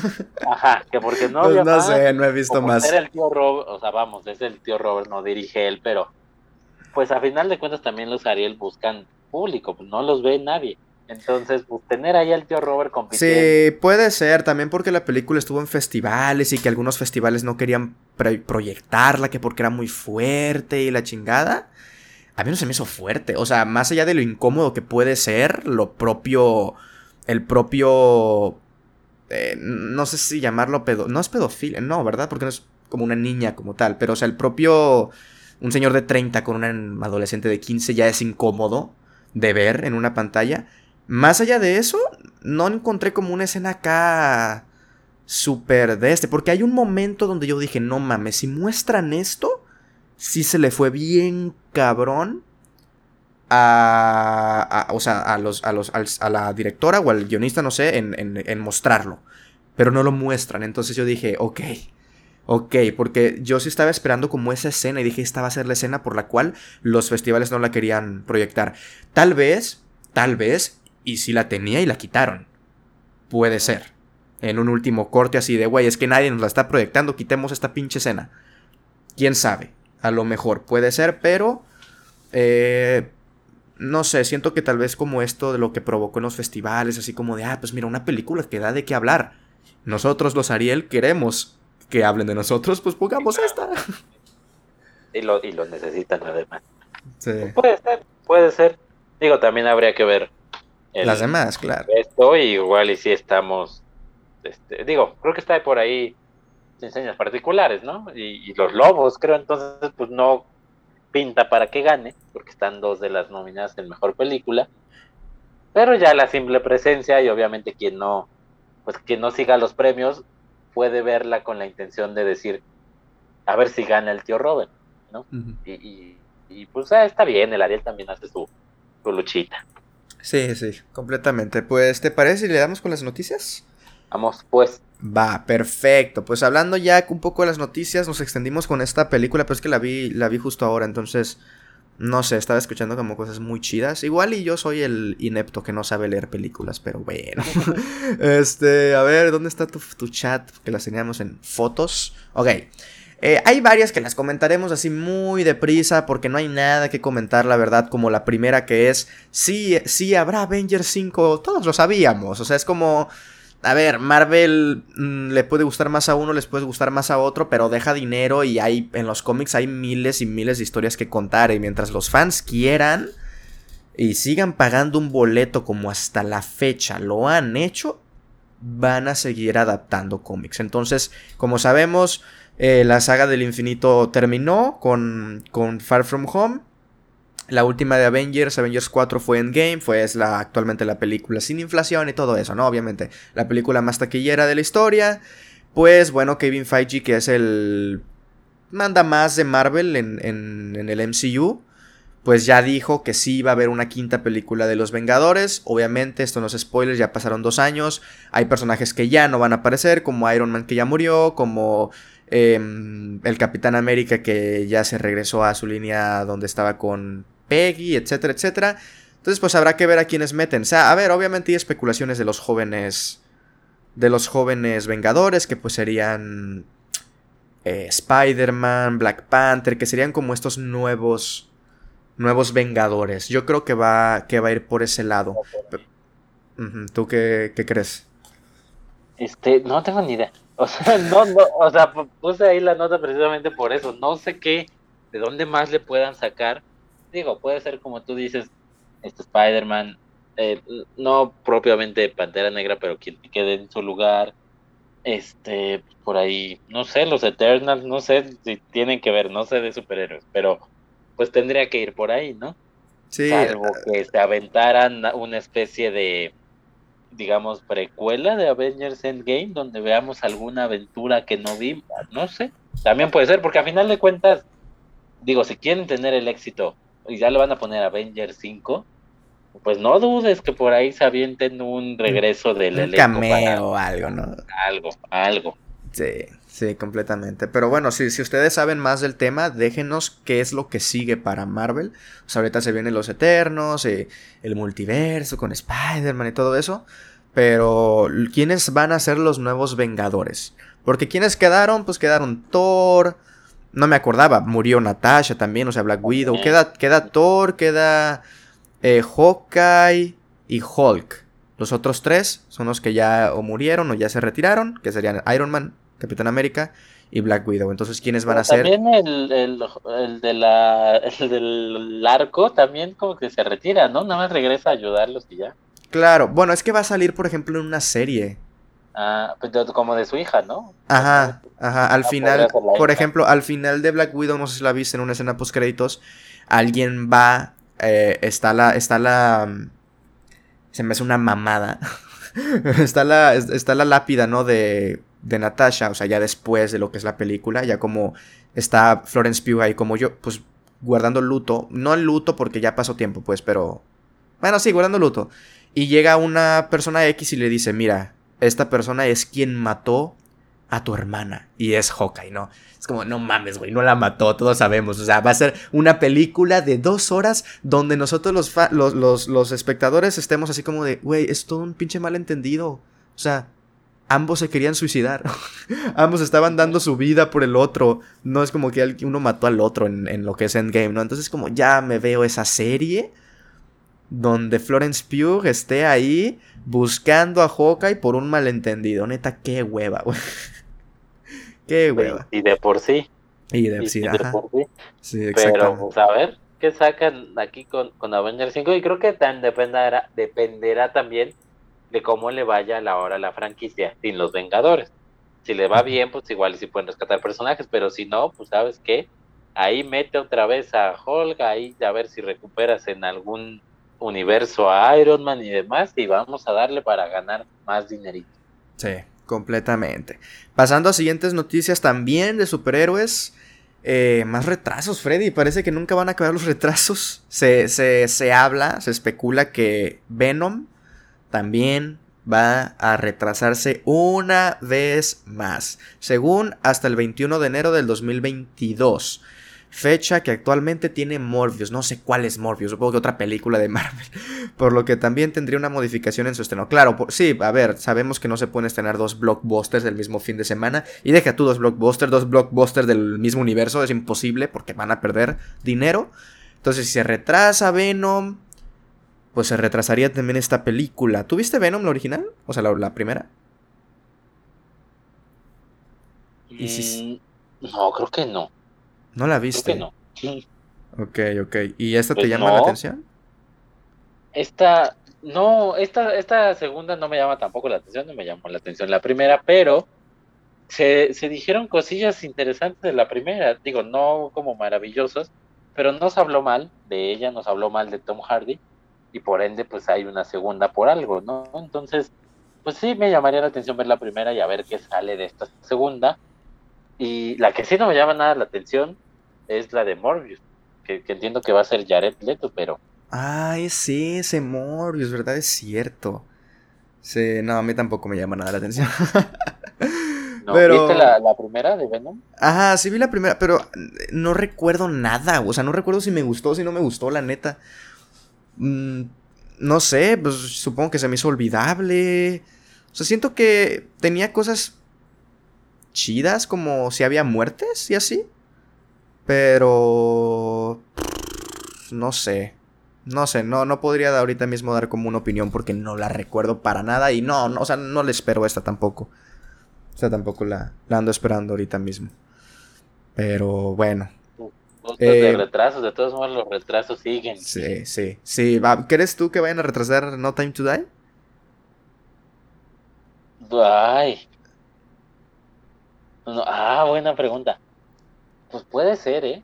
Ajá, que porque no pues había más. No sé, no he visto más. el tío Robert, o sea, vamos, es el tío Robert, no dirige él, pero pues a final de cuentas también los Ariel buscan público, pues no los ve nadie. Entonces, pues, tener ahí al tío Robert compitiendo. Sí, puede ser, también porque la película estuvo en festivales y que algunos festivales no querían proyectarla, que porque era muy fuerte y la chingada a mí no se me hizo fuerte. O sea, más allá de lo incómodo que puede ser, lo propio. El propio. Eh, no sé si llamarlo pedo. No es pedofilia, no, ¿verdad? Porque no es como una niña como tal. Pero, o sea, el propio. Un señor de 30 con una adolescente de 15 ya es incómodo de ver en una pantalla. Más allá de eso, no encontré como una escena acá súper de este. Porque hay un momento donde yo dije, no mames, si muestran esto, sí se le fue bien cabrón a, o sea, a, los, a, los, a la directora o al guionista, no sé, en, en, mostrarlo. Pero no lo muestran. Entonces yo dije, ok, ok, porque yo sí estaba esperando como esa escena y dije, esta va a ser la escena por la cual los festivales no la querían proyectar. Tal vez, tal vez, y si la tenía y la quitaron. Puede ser. En un último corte así de, güey, es que nadie nos la está proyectando, quitemos esta pinche escena. ¿Quién sabe? A lo mejor puede ser, pero... Eh, no sé, siento que tal vez como esto de lo que provocó en los festivales, así como de, ah, pues mira, una película que da de qué hablar. Nosotros los Ariel queremos que hablen de nosotros, pues pongamos esta. Y lo, y lo necesitan además. Sí. Puede ser, puede ser. Digo, también habría que ver. Las demás, claro. Esto, y igual y si estamos, este, digo, creo que está por ahí enseñas particulares, ¿no? Y, los Lobos, creo, entonces, pues no pinta para que gane, porque están dos de las nominadas en mejor película. Pero ya la simple presencia y obviamente quien no, pues quien no siga los premios puede verla con la intención de decir, a ver si gana el tío Robert, ¿no? y, y, pues ah, está bien, el Ariel también hace su, su luchita. Sí, sí, completamente. Pues, ¿te parece si le damos con las noticias? Vamos, pues. Va, perfecto. Pues hablando ya un poco de las noticias, nos extendimos con esta película, pero es que la vi, la vi justo ahora, entonces, no sé, estaba escuchando como cosas muy chidas. Igual y yo soy el inepto que no sabe leer películas, pero bueno. este, a ver, ¿dónde está tu, chat? Que las teníamos en fotos. Ok. Eh, hay varias que las comentaremos así muy deprisa porque no hay nada que comentar, la verdad, como la primera que es, sí, sí, habrá Avengers 5, todos lo sabíamos, o sea, es como a ver, Marvel mm, le puede gustar más a uno, les puede gustar más a otro, pero deja dinero y hay en los cómics hay miles y miles de historias que contar y mientras los fans quieran y sigan pagando un boleto como hasta la fecha lo han hecho, van a seguir adaptando cómics. Entonces, como sabemos, eh, la saga del infinito terminó con, con Far From Home. La última de Avengers, Avengers 4 fue Endgame, fue es la, actualmente la película sin inflación y todo eso, ¿no? Obviamente, la película más taquillera de la historia. Pues bueno, Kevin Feige, que es el... manda más de Marvel en, en, el MCU, pues ya dijo que sí iba a haber una quinta película de Los Vengadores. Obviamente, esto no es spoiler, ya pasaron dos años. Hay personajes que ya no van a aparecer, como Iron Man que ya murió, como em, el Capitán América que ya se regresó a su línea donde estaba con Peggy, etcétera, etcétera. Entonces, pues habrá que ver a quiénes meten. O sea, a ver, obviamente hay especulaciones de los jóvenes. De los jóvenes Vengadores, que pues serían. Eh, Spider-Man, Black Panther, que serían como estos nuevos. nuevos Vengadores. Yo creo que va, que va a ir por ese lado. ¿Tú qué, qué, crees? Este, no tengo ni idea. O sea, o sea, puse ahí la nota precisamente por eso. No sé qué, de dónde más le puedan sacar. Digo, puede ser como tú dices, este Spider-Man, eh, no propiamente Pantera Negra, pero quien quede en su lugar. Este, por ahí, no sé, los Eternals, no sé si tienen que ver, no sé de superhéroes, pero pues tendría que ir por ahí, ¿no? Sí. Salvo que se aventaran una especie de, digamos, precuela de Avengers Endgame, donde veamos alguna aventura que no vimos, no sé. También puede ser, porque a final de cuentas, digo, si quieren tener el éxito y ya le van a poner Avengers 5, pues no dudes que por ahí se avienten un regreso del un cameo o algo, ¿no? Algo, algo. Sí, sí, completamente. Pero bueno, si, si ustedes saben más del tema, déjenos qué es lo que sigue para Marvel. O sea, ahorita se vienen los Eternos, eh, el multiverso con Spider-Man y todo eso. Pero, ¿quiénes van a ser los nuevos Vengadores? Porque quienes quedaron, pues quedaron Thor. No me acordaba, murió Natasha también, o sea, Black Widow. Queda, queda Thor, queda eh, Hawkeye y Hulk. Los otros tres son los que ya o murieron o ya se retiraron, que serían Iron Man, Capitán América y Black Widow. Entonces, ¿quiénes van a ser? También el, el, de la, el del arco también como que se retira, ¿no? Nada más regresa a ayudarlos y ya. Claro, bueno, es que va a salir, por ejemplo, en una serie. Ah, pues, como de su hija, ¿no? Ajá, ajá. Al ah, final, por ejemplo, al final de Black Widow, no sé si la viste en una escena post créditos, alguien va eh, está la. Está la. Se me hace una mamada. está, la, está la lápida, ¿no? De, de Natasha, o sea, ya después de lo que es la película, ya como está Florence Pugh ahí como yo, pues guardando luto. No el luto porque ya pasó tiempo, pues, pero. Bueno, sí, guardando luto. Y llega una persona X y le dice: Mira, esta persona es quien mató a tu hermana. Y es Hawkeye, ¿no? Es como, no mames, güey, no la mató, todos sabemos. O sea, va a ser una película de dos horas donde nosotros los, los, los, espectadores estemos así como de, güey, es todo un pinche malentendido. O sea, ambos se querían suicidar. ambos estaban dando su vida por el otro. No es como que uno mató al otro en, en lo que es Endgame, ¿no? Entonces como ya me veo esa serie donde Florence Pugh esté ahí buscando a Hawkeye por un malentendido. Neta, qué hueva, güey. qué hueva. Y de por sí. Y de, sí, por sí. sí Pero, pues, a ver, ¿qué sacan aquí con, con Avengers 5? Y creo que tan dependerá, dependerá también de cómo le vaya a la hora la franquicia sin los Vengadores. Si le va bien, pues igual sí pueden rescatar personajes, pero si no, pues sabes qué, ahí mete otra vez a Holga, ahí a ver si recuperas en algún universo a Iron Man y demás, y vamos a darle para ganar más dinerito. Sí, completamente. Pasando a siguientes noticias también de superhéroes. Eh, más retrasos, Freddy. Parece que nunca van a acabar los retrasos. Se, se, se habla, se especula que Venom también va a retrasarse una vez más. Según hasta el 21 de enero del 2022 fecha que actualmente tiene Morbius. No sé cuál es Morbius, supongo que otra película de Marvel. Por lo que también tendría una modificación en su estreno. Claro, sí, a ver, sabemos que no se pueden estrenar dos blockbusters del mismo fin de semana. Y deja tú dos blockbusters, dos blockbusters del mismo universo. Es imposible porque van a perder dinero. Entonces, si se retrasa Venom, pues se retrasaría también esta película. ¿Tuviste Venom la original? O sea, la, primera. ¿Y si... Mm, no, creo que no. ¿No la viste? no. Ok, ok. ¿Y esta te pues llama la atención? Esta, no, esta, esta segunda no me llama tampoco la atención, no me llamó la atención la primera, pero se, se dijeron cosillas interesantes de la primera, digo, no como maravillosas, pero no se habló mal de ella, nos habló mal de Tom Hardy, y por ende, pues hay una segunda por algo, ¿no? Entonces, pues sí, me llamaría la atención ver la primera y a ver qué sale de esta segunda. Y la que sí no me llama nada la atención es la de Morbius, que, entiendo que va a ser Jared Leto, pero... Ah, sí, ese Morbius, ¿verdad? Es cierto. Sí, no, a mí tampoco me llama nada la atención. no, ¿Viste la, primera de Venom? Ajá, sí vi la primera, pero no recuerdo nada. O sea, no recuerdo si me gustó o si no me gustó, la neta. Mm, no sé, pues supongo que se me hizo olvidable. O sea, siento que tenía cosas chidas, como si había muertes y así. Pero... no sé. No sé, no, no podría ahorita mismo dar como una opinión porque no la recuerdo para nada y no, no o sea, no le espero esta tampoco. O sea, tampoco la, la ando esperando ahorita mismo. Pero bueno. de eh, retrasos, de todos modos los retrasos siguen. Sí, sí, sí. ¿Crees tú que vayan a retrasar No Time to Die? Ay. ah, buena pregunta. Pues puede ser, ¿eh?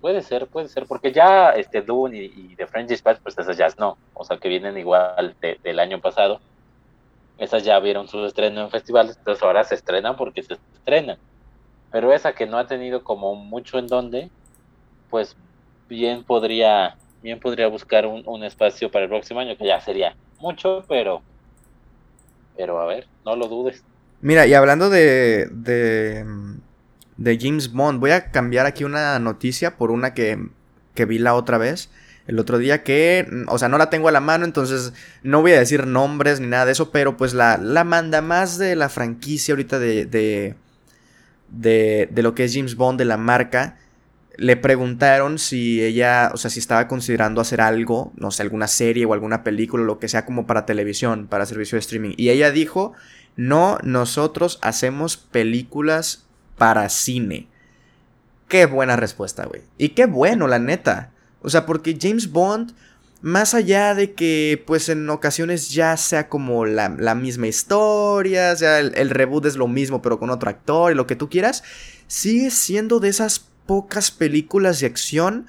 Puede ser, puede ser, porque ya este Dune y, The French Dispatch, pues esas ya no, o sea que vienen igual del año pasado. Esas ya vieron su estreno en festivales, entonces ahora se estrenan porque se estrenan. Pero esa que no ha tenido como mucho en donde, pues bien podría, bien podría buscar un, un espacio para el próximo año, que ya sería mucho, pero, pero a ver, no lo dudes. Mira, y hablando de, de de James Bond. Voy a cambiar aquí una noticia por una que, que vi la otra vez. El otro día que, o sea, no la tengo a la mano, entonces no voy a decir nombres ni nada de eso, pero pues la, la manda más de la franquicia ahorita de, de, de, de lo que es James Bond, de la marca. Le preguntaron si ella, o sea, si estaba considerando hacer algo, no sé, alguna serie o alguna película, lo que sea como para televisión, para servicio de streaming. Y ella dijo, no, nosotros hacemos películas para cine. Qué buena respuesta, güey. Y qué bueno, la neta. O sea, porque James Bond, más allá de que, pues en ocasiones ya sea como la, misma historia, sea, el, el, reboot es lo mismo, pero con otro actor y lo que tú quieras, sigue siendo de esas pocas películas de acción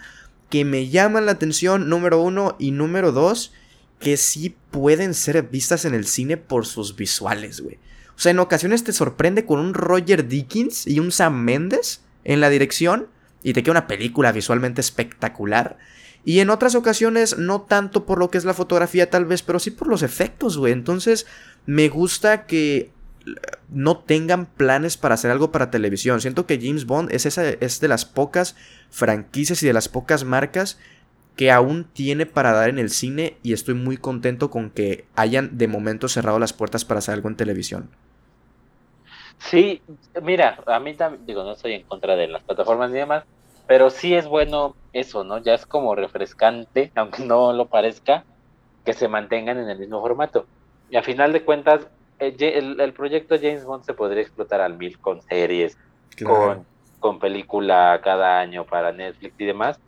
que me llaman la atención, número uno, y número dos, que sí pueden ser vistas en el cine por sus visuales, güey. O sea, en ocasiones te sorprende con un Roger Dickens y un Sam Mendes en la dirección y te queda una película visualmente espectacular. Y en otras ocasiones no tanto por lo que es la fotografía tal vez, pero sí por los efectos, güey. Entonces me gusta que no tengan planes para hacer algo para televisión. Siento que James Bond es, esa, es de las pocas franquicias y de las pocas marcas que aún tiene para dar en el cine y estoy muy contento con que hayan de momento cerrado las puertas para hacer algo en televisión. Sí, mira, a mí también, digo, no estoy en contra de las plataformas ni demás, pero sí es bueno eso, ¿no? Ya es como refrescante, aunque no lo parezca, que se mantengan en el mismo formato. Y a final de cuentas, eh, el, proyecto James Bond se podría explotar al mil con series, con, con película cada año para Netflix y demás.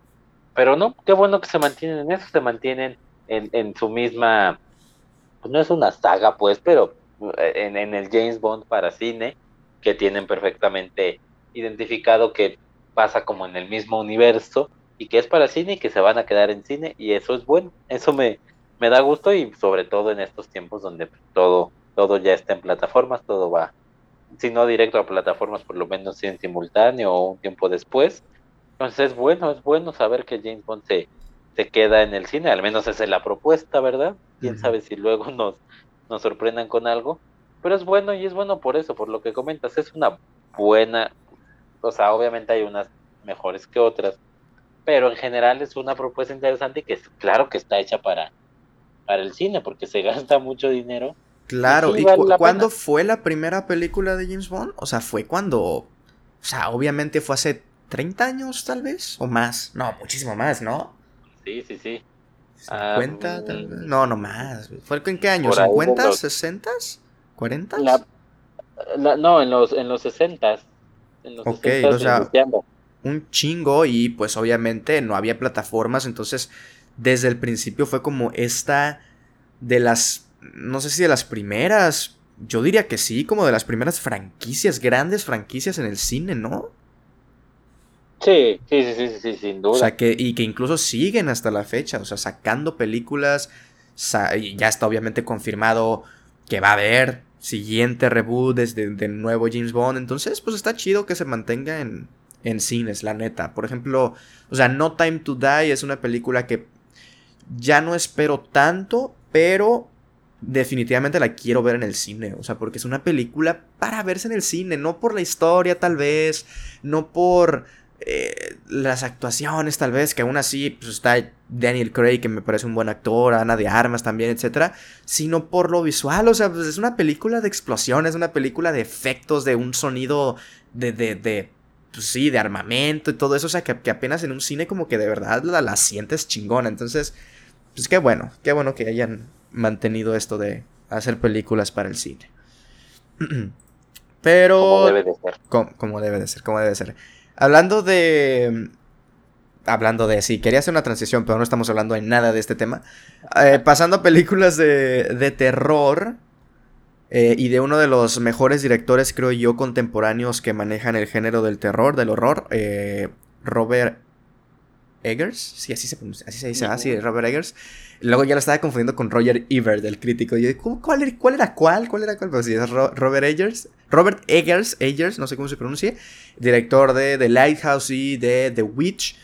Pero no, qué bueno que se mantienen en eso, se mantienen en, en su misma, pues no es una saga, pues, pero en, en el James Bond para cine, que tienen perfectamente identificado que pasa como en el mismo universo y que es para cine y que se van a quedar en cine y eso es bueno, eso me, me da gusto y sobre todo en estos tiempos donde todo, todo ya está en plataformas, todo va, si no directo a plataformas, por lo menos en simultáneo o un tiempo después. Entonces es bueno, es bueno saber que James Bond se, se queda en el cine, al menos esa es la propuesta, ¿verdad? Quién sabe si luego nos, nos sorprendan con algo, pero es bueno y es bueno por eso, por lo que comentas, es una buena, o sea, obviamente hay unas mejores que otras, pero en general es una propuesta interesante y que es, claro que está hecha para, para el cine, porque se gasta mucho dinero. Claro, ¿y, cuándo fue la primera película de James Bond? O sea, fue cuando, o sea, obviamente fue hace 30 años tal vez, o más, no, muchísimo más, ¿no? Sí, sí, sí. ¿50? no, no más. ¿Fue en qué año? ¿50? ¿60? ¿40? no, en los, en los 60. En los ok, o sea, un chingo y pues obviamente no había plataformas, entonces desde el principio fue como esta de las, no sé si de las primeras, yo diría que sí, como de las primeras franquicias, grandes franquicias en el cine, ¿no? Sí, sí, sí, sí, sí, sin duda. O sea, que, y que incluso siguen hasta la fecha, o sea, sacando películas, ya está obviamente confirmado que va a haber siguiente reboot desde de nuevo James Bond, entonces pues está chido que se mantenga en, en cines, la neta. Por ejemplo, o sea, No Time to Die es una película que ya no espero tanto, pero definitivamente la quiero ver en el cine, o sea, porque es una película para verse en el cine, no por la historia tal vez, no por eh, las actuaciones tal vez, que aún así pues, está Daniel Craig, que me parece un buen actor, Ana de Armas también, etcétera, sino por lo visual, o sea, pues, es una película de explosiones, una película de efectos, de un sonido de, de, de pues sí, de armamento y todo eso, o sea, que, apenas en un cine como que de verdad la, la sientes chingona. Entonces, pues qué bueno, qué bueno que hayan mantenido esto de hacer películas para el cine. Pero... Como debe de ser. Como, debe de ser, como debe ser. Hablando de... Hablando de... Sí, quería hacer una transición, pero no estamos hablando de nada de este tema. Eh, pasando a películas de, de terror. Eh, y de uno de los mejores directores, creo yo, contemporáneos que manejan el género del terror, del horror. Eh, Robert Eggers. Sí, así se, así se dice. Así, ah, Robert Eggers. Luego ya lo estaba confundiendo con Roger Ebert, el crítico. Y yo, ¿cuál, era, ¿cuál era cuál? ¿Cuál era cuál? Pues sí, es Robert Eggers. Robert Eggers, Eggers, no sé cómo se pronuncia. Director de The Lighthouse y de The Witch.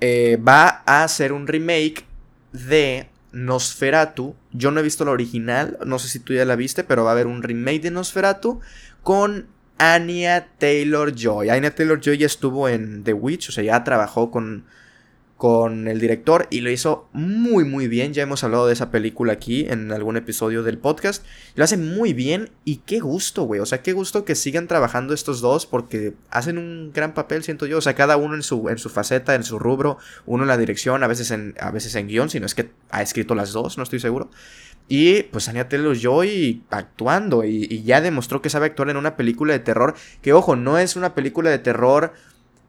Eh, va a hacer un remake de Nosferatu. Yo no he visto la original, no sé si tú ya la viste, pero va a haber un remake de Nosferatu con Anya Taylor Joy. Anya Taylor Joy ya estuvo en The Witch, o sea, ya trabajó con con el director y lo hizo muy muy bien. Ya hemos hablado de esa película aquí en algún episodio del podcast. Lo hace muy bien y qué gusto, güey. O sea, qué gusto que sigan trabajando estos dos porque hacen un gran papel, siento yo. O sea, cada uno en su, en su faceta, en su rubro. Uno en la dirección, a veces en, a veces en guion, si no es que ha escrito las dos, no estoy seguro. Y pues Anya Taylor-Joy actuando y, y ya demostró que sabe actuar en una película de terror. Que ojo, no es una película de terror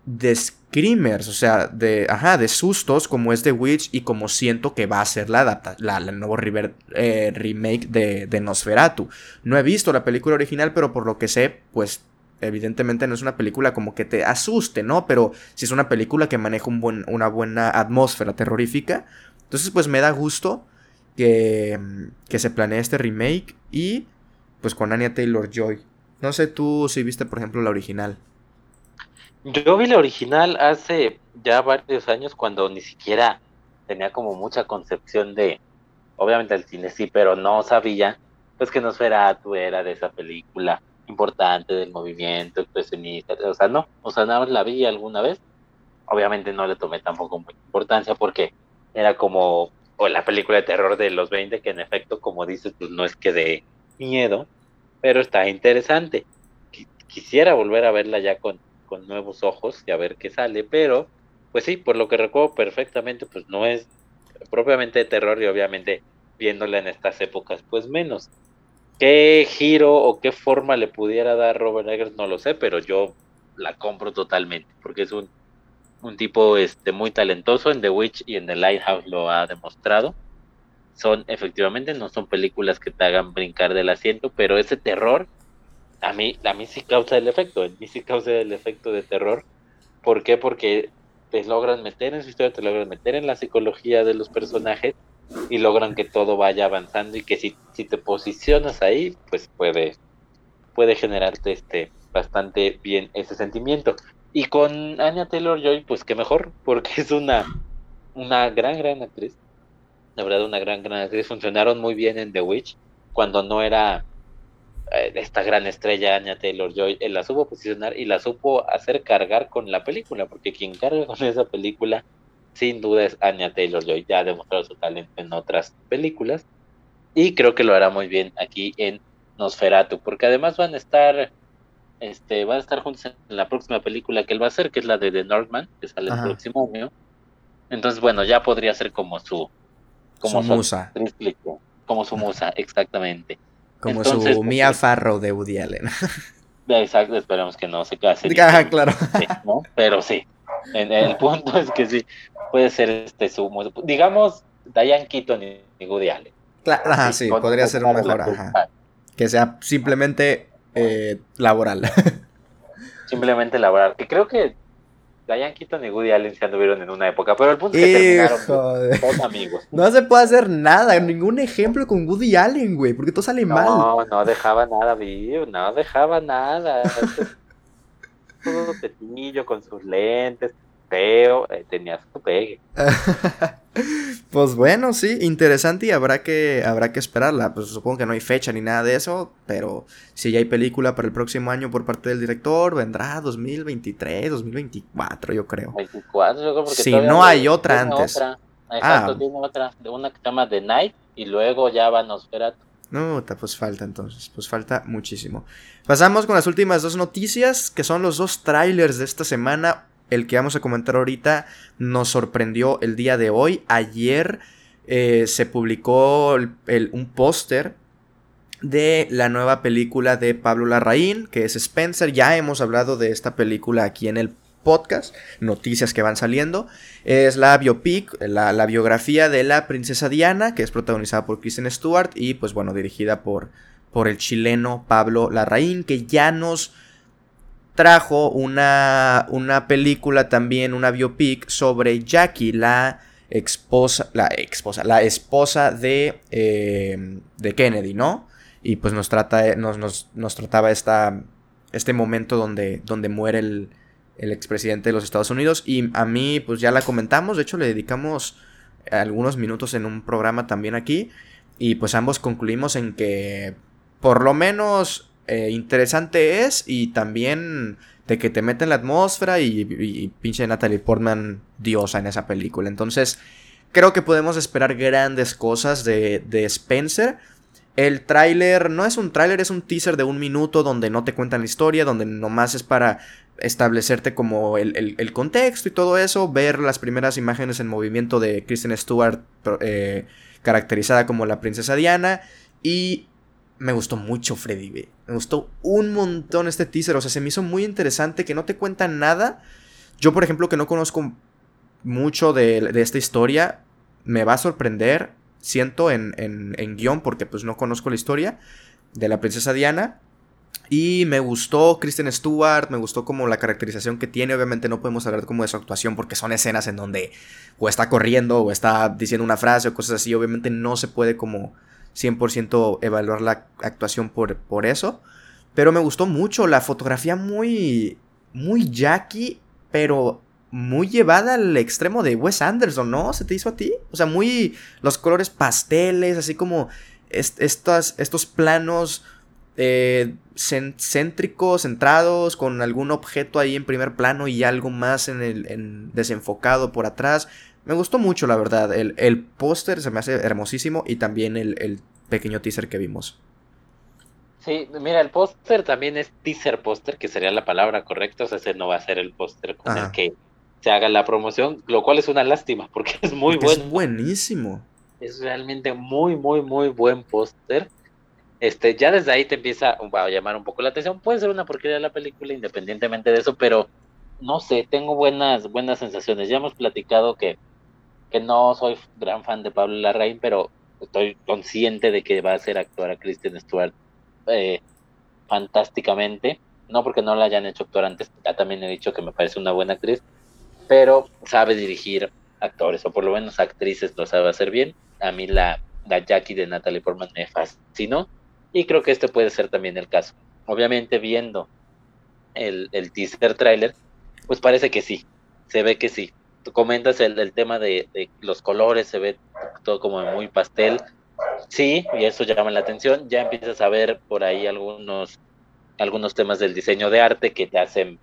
de screamers, o sea, de, ajá, de sustos como es The Witch y como siento que va a ser la, adapta la, nuevo eh, remake de, Nosferatu. No he visto la película original, pero por lo que sé, pues evidentemente no es una película como que te asuste, ¿no? Pero si es una película que maneja un buen, una buena atmósfera terrorífica, entonces pues me da gusto que, que se planee este remake y pues con Anya Taylor Joy. No sé tú si viste por ejemplo la original. Yo vi la original hace ya varios años cuando ni siquiera tenía como mucha concepción de, obviamente el cine sí, pero no sabía pues que Nosferatu era de esa película importante del movimiento expresionista, o sea, no, o sea, nada más la vi alguna vez, obviamente no le tomé tampoco mucha importancia porque era como o la película de terror de los 20 que en efecto, como dices, pues no es que de miedo, pero está interesante. Quisiera volver a verla ya con con nuevos ojos y a ver qué sale, pero pues sí, por lo que recuerdo perfectamente, pues no es propiamente de terror y obviamente viéndola en estas épocas, pues menos. ¿Qué giro o qué forma le pudiera dar Robert Eggers? No lo sé, pero yo la compro totalmente, porque es un, un tipo este, muy talentoso en The Witch y en The Lighthouse lo ha demostrado. Son efectivamente, no son películas que te hagan brincar del asiento, pero ese terror a mí, a mí sí causa el efecto, a mí sí causa el efecto de terror. ¿Por qué? Porque te logran meter en su historia, te logran meter en la psicología de los personajes y logran que todo vaya avanzando y que si, si te posicionas ahí, pues puede, puede generarte este bastante bien ese sentimiento. Y con Anya Taylor Joy, pues qué mejor, porque es una, una gran, gran actriz. La verdad, una gran, gran actriz. Funcionaron muy bien en The Witch, cuando no era esta gran estrella Anya Taylor Joy, la supo posicionar y la supo hacer cargar con la película, porque quien carga con esa película sin duda es Anya Taylor Joy, ya ha demostrado su talento en otras películas y creo que lo hará muy bien aquí en Nosferatu, porque además van a estar este van a estar juntos en la próxima película que él va a hacer, que es la de The Northman, que sale el próximo año. Entonces, bueno, ya podría ser como su como su, musa. como su musa, exactamente. Como su Mia Farrow de Woody Allen. Exacto, esperemos que no se case. Ah, claro. Pero sí, el punto es que sí, puede ser este su... Digamos, Diane Keaton y Woody Allen. Claro, sí, podría ser un mejor. Ajá. Que sea simplemente eh, laboral. Simplemente laboral. Que creo que Diane Keaton y Woody Allen se anduvieron en una época, pero el punto es que terminaron todos amigos. No se puede hacer nada, ningún ejemplo con Woody Allen, güey, porque todo sale mal. No, no dejaba nada vivo, no dejaba nada. todo pequeño con sus lentes, feo, eh, tenía su pegue. pues bueno, sí, interesante y habrá que, habrá que esperarla. Pues supongo que no hay fecha ni nada de eso, pero si ya hay película para el próximo año por parte del director, vendrá 2023, 2024, yo creo. 24, yo creo porque Si no hay otra antes. Otra. Exacto, ah. tiene otra, de una que se llama The Night y luego ya van a esperar. No, pues falta entonces, pues falta muchísimo. Pasamos con las últimas dos noticias, que son los dos trailers de esta semana. El que vamos a comentar ahorita nos sorprendió el día de hoy. Ayer eh, se publicó un póster de la nueva película de Pablo Larraín, que es Spencer. Ya hemos hablado de esta película aquí en el podcast, noticias que van saliendo. Es la biopic, la, la, biografía de la princesa Diana, que es protagonizada por Kristen Stewart y pues bueno, dirigida por, por el chileno Pablo Larraín, que ya nos trajo una, una película también, una biopic sobre Jackie, la esposa, la esposa, la esposa de, eh, de Kennedy, ¿no? Y pues nos, trata, nos, nos, nos trataba esta, este momento donde, donde muere el, el expresidente de los Estados Unidos. Y a mí, pues ya la comentamos, de hecho le dedicamos algunos minutos en un programa también aquí. Y pues ambos concluimos en que por lo menos eh, interesante es y también de que te mete en la atmósfera y, pinche Natalie Portman diosa en esa película. Entonces, creo que podemos esperar grandes cosas de, de Spencer. El tráiler no es un tráiler, es un teaser de un minuto donde no te cuentan la historia, donde nomás es para establecerte como el, contexto y todo eso, ver las primeras imágenes en movimiento de Kristen Stewart eh, caracterizada como la princesa Diana y me gustó mucho Freddy, me gustó un montón este teaser, o sea, se me hizo muy interesante que no te cuentan nada. Yo, por ejemplo, que no conozco mucho de, esta historia, me va a sorprender, siento, en, en, en guion, porque pues no conozco la historia de la princesa Diana. Y me gustó Kristen Stewart, me gustó como la caracterización que tiene. Obviamente no podemos hablar como de su actuación porque son escenas en donde o está corriendo o está diciendo una frase o cosas así. Obviamente no se puede como 100% evaluar la actuación por, por eso. Pero me gustó mucho la fotografía muy, muy Jackie, pero muy llevada al extremo de Wes Anderson, ¿no? ¿Se te hizo a ti? O sea, muy los colores pasteles, así como estos planos eh, céntricos, centrados, con algún objeto ahí en primer plano y algo más en el desenfocado por atrás. Me gustó mucho, la verdad. El, póster se me hace hermosísimo y también el, pequeño teaser que vimos. Sí, mira, el póster también es teaser póster, que sería la palabra correcta, o sea, ese no va a ser el póster con el que se haga la promoción, lo cual es una lástima, porque es muy bueno. Es buenísimo. Es realmente muy, muy, muy buen póster este, ya desde ahí te empieza a llamar un poco la atención. Puede ser una porquería la película independientemente de eso, pero no sé, tengo buenas, buenas sensaciones. Ya hemos platicado que, que no soy gran fan de Pablo Larraín, pero estoy consciente de que va a hacer actuar a Kristen Stewart eh, fantásticamente. No porque no la hayan hecho actuar antes, ya también he dicho que me parece una buena actriz, pero sabe dirigir actores, o por lo menos actrices lo sabe hacer bien. A mí la, la Jackie de Natalie Portman me fascinó y creo que este puede ser también el caso. Obviamente viendo el, el teaser trailer, pues parece que sí, se ve que sí. Tú comentas el, tema de, los colores, se ve todo como muy pastel. Sí, y eso llama la atención. Ya empiezas a ver por ahí algunos, algunos temas del diseño de arte que te hacen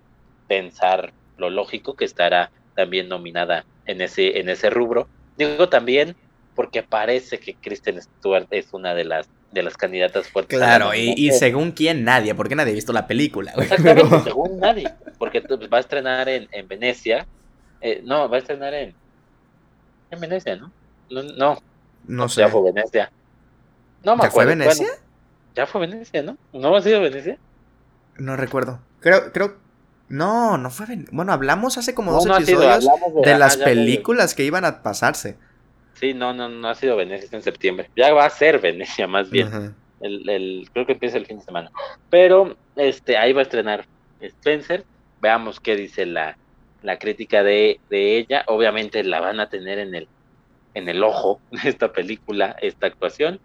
pensar lo lógico que estará también nominada en ese, en ese rubro. Digo también porque parece que Kristen Stewart es una de las de las candidatas fuertes. Claro, y, según quién nadie, porque nadie ha visto la película. Exactamente, según nadie, porque va a estrenar en, en Venecia, eh, no, va a estrenar en, en Venecia, ¿no? No, no, no sé. Ya fue Venecia. No me ¿Ya fue Venecia? ya fue Venecia, ¿no? ¿No ha sido Venecia? No recuerdo. Creo, creo, no, no fue Venecia. Bueno, hablamos hace como dos episodios de, las películas que iban a pasarse. Sí, no, no, no ha sido Venecia en septiembre. Ya va a ser Venecia más bien. el, el, creo que empieza el fin de semana. Pero este, ahí va a estrenar Spencer. Veamos qué dice la, la crítica de, de ella. Obviamente la van a tener en el, en el ojo esta película, esta actuación.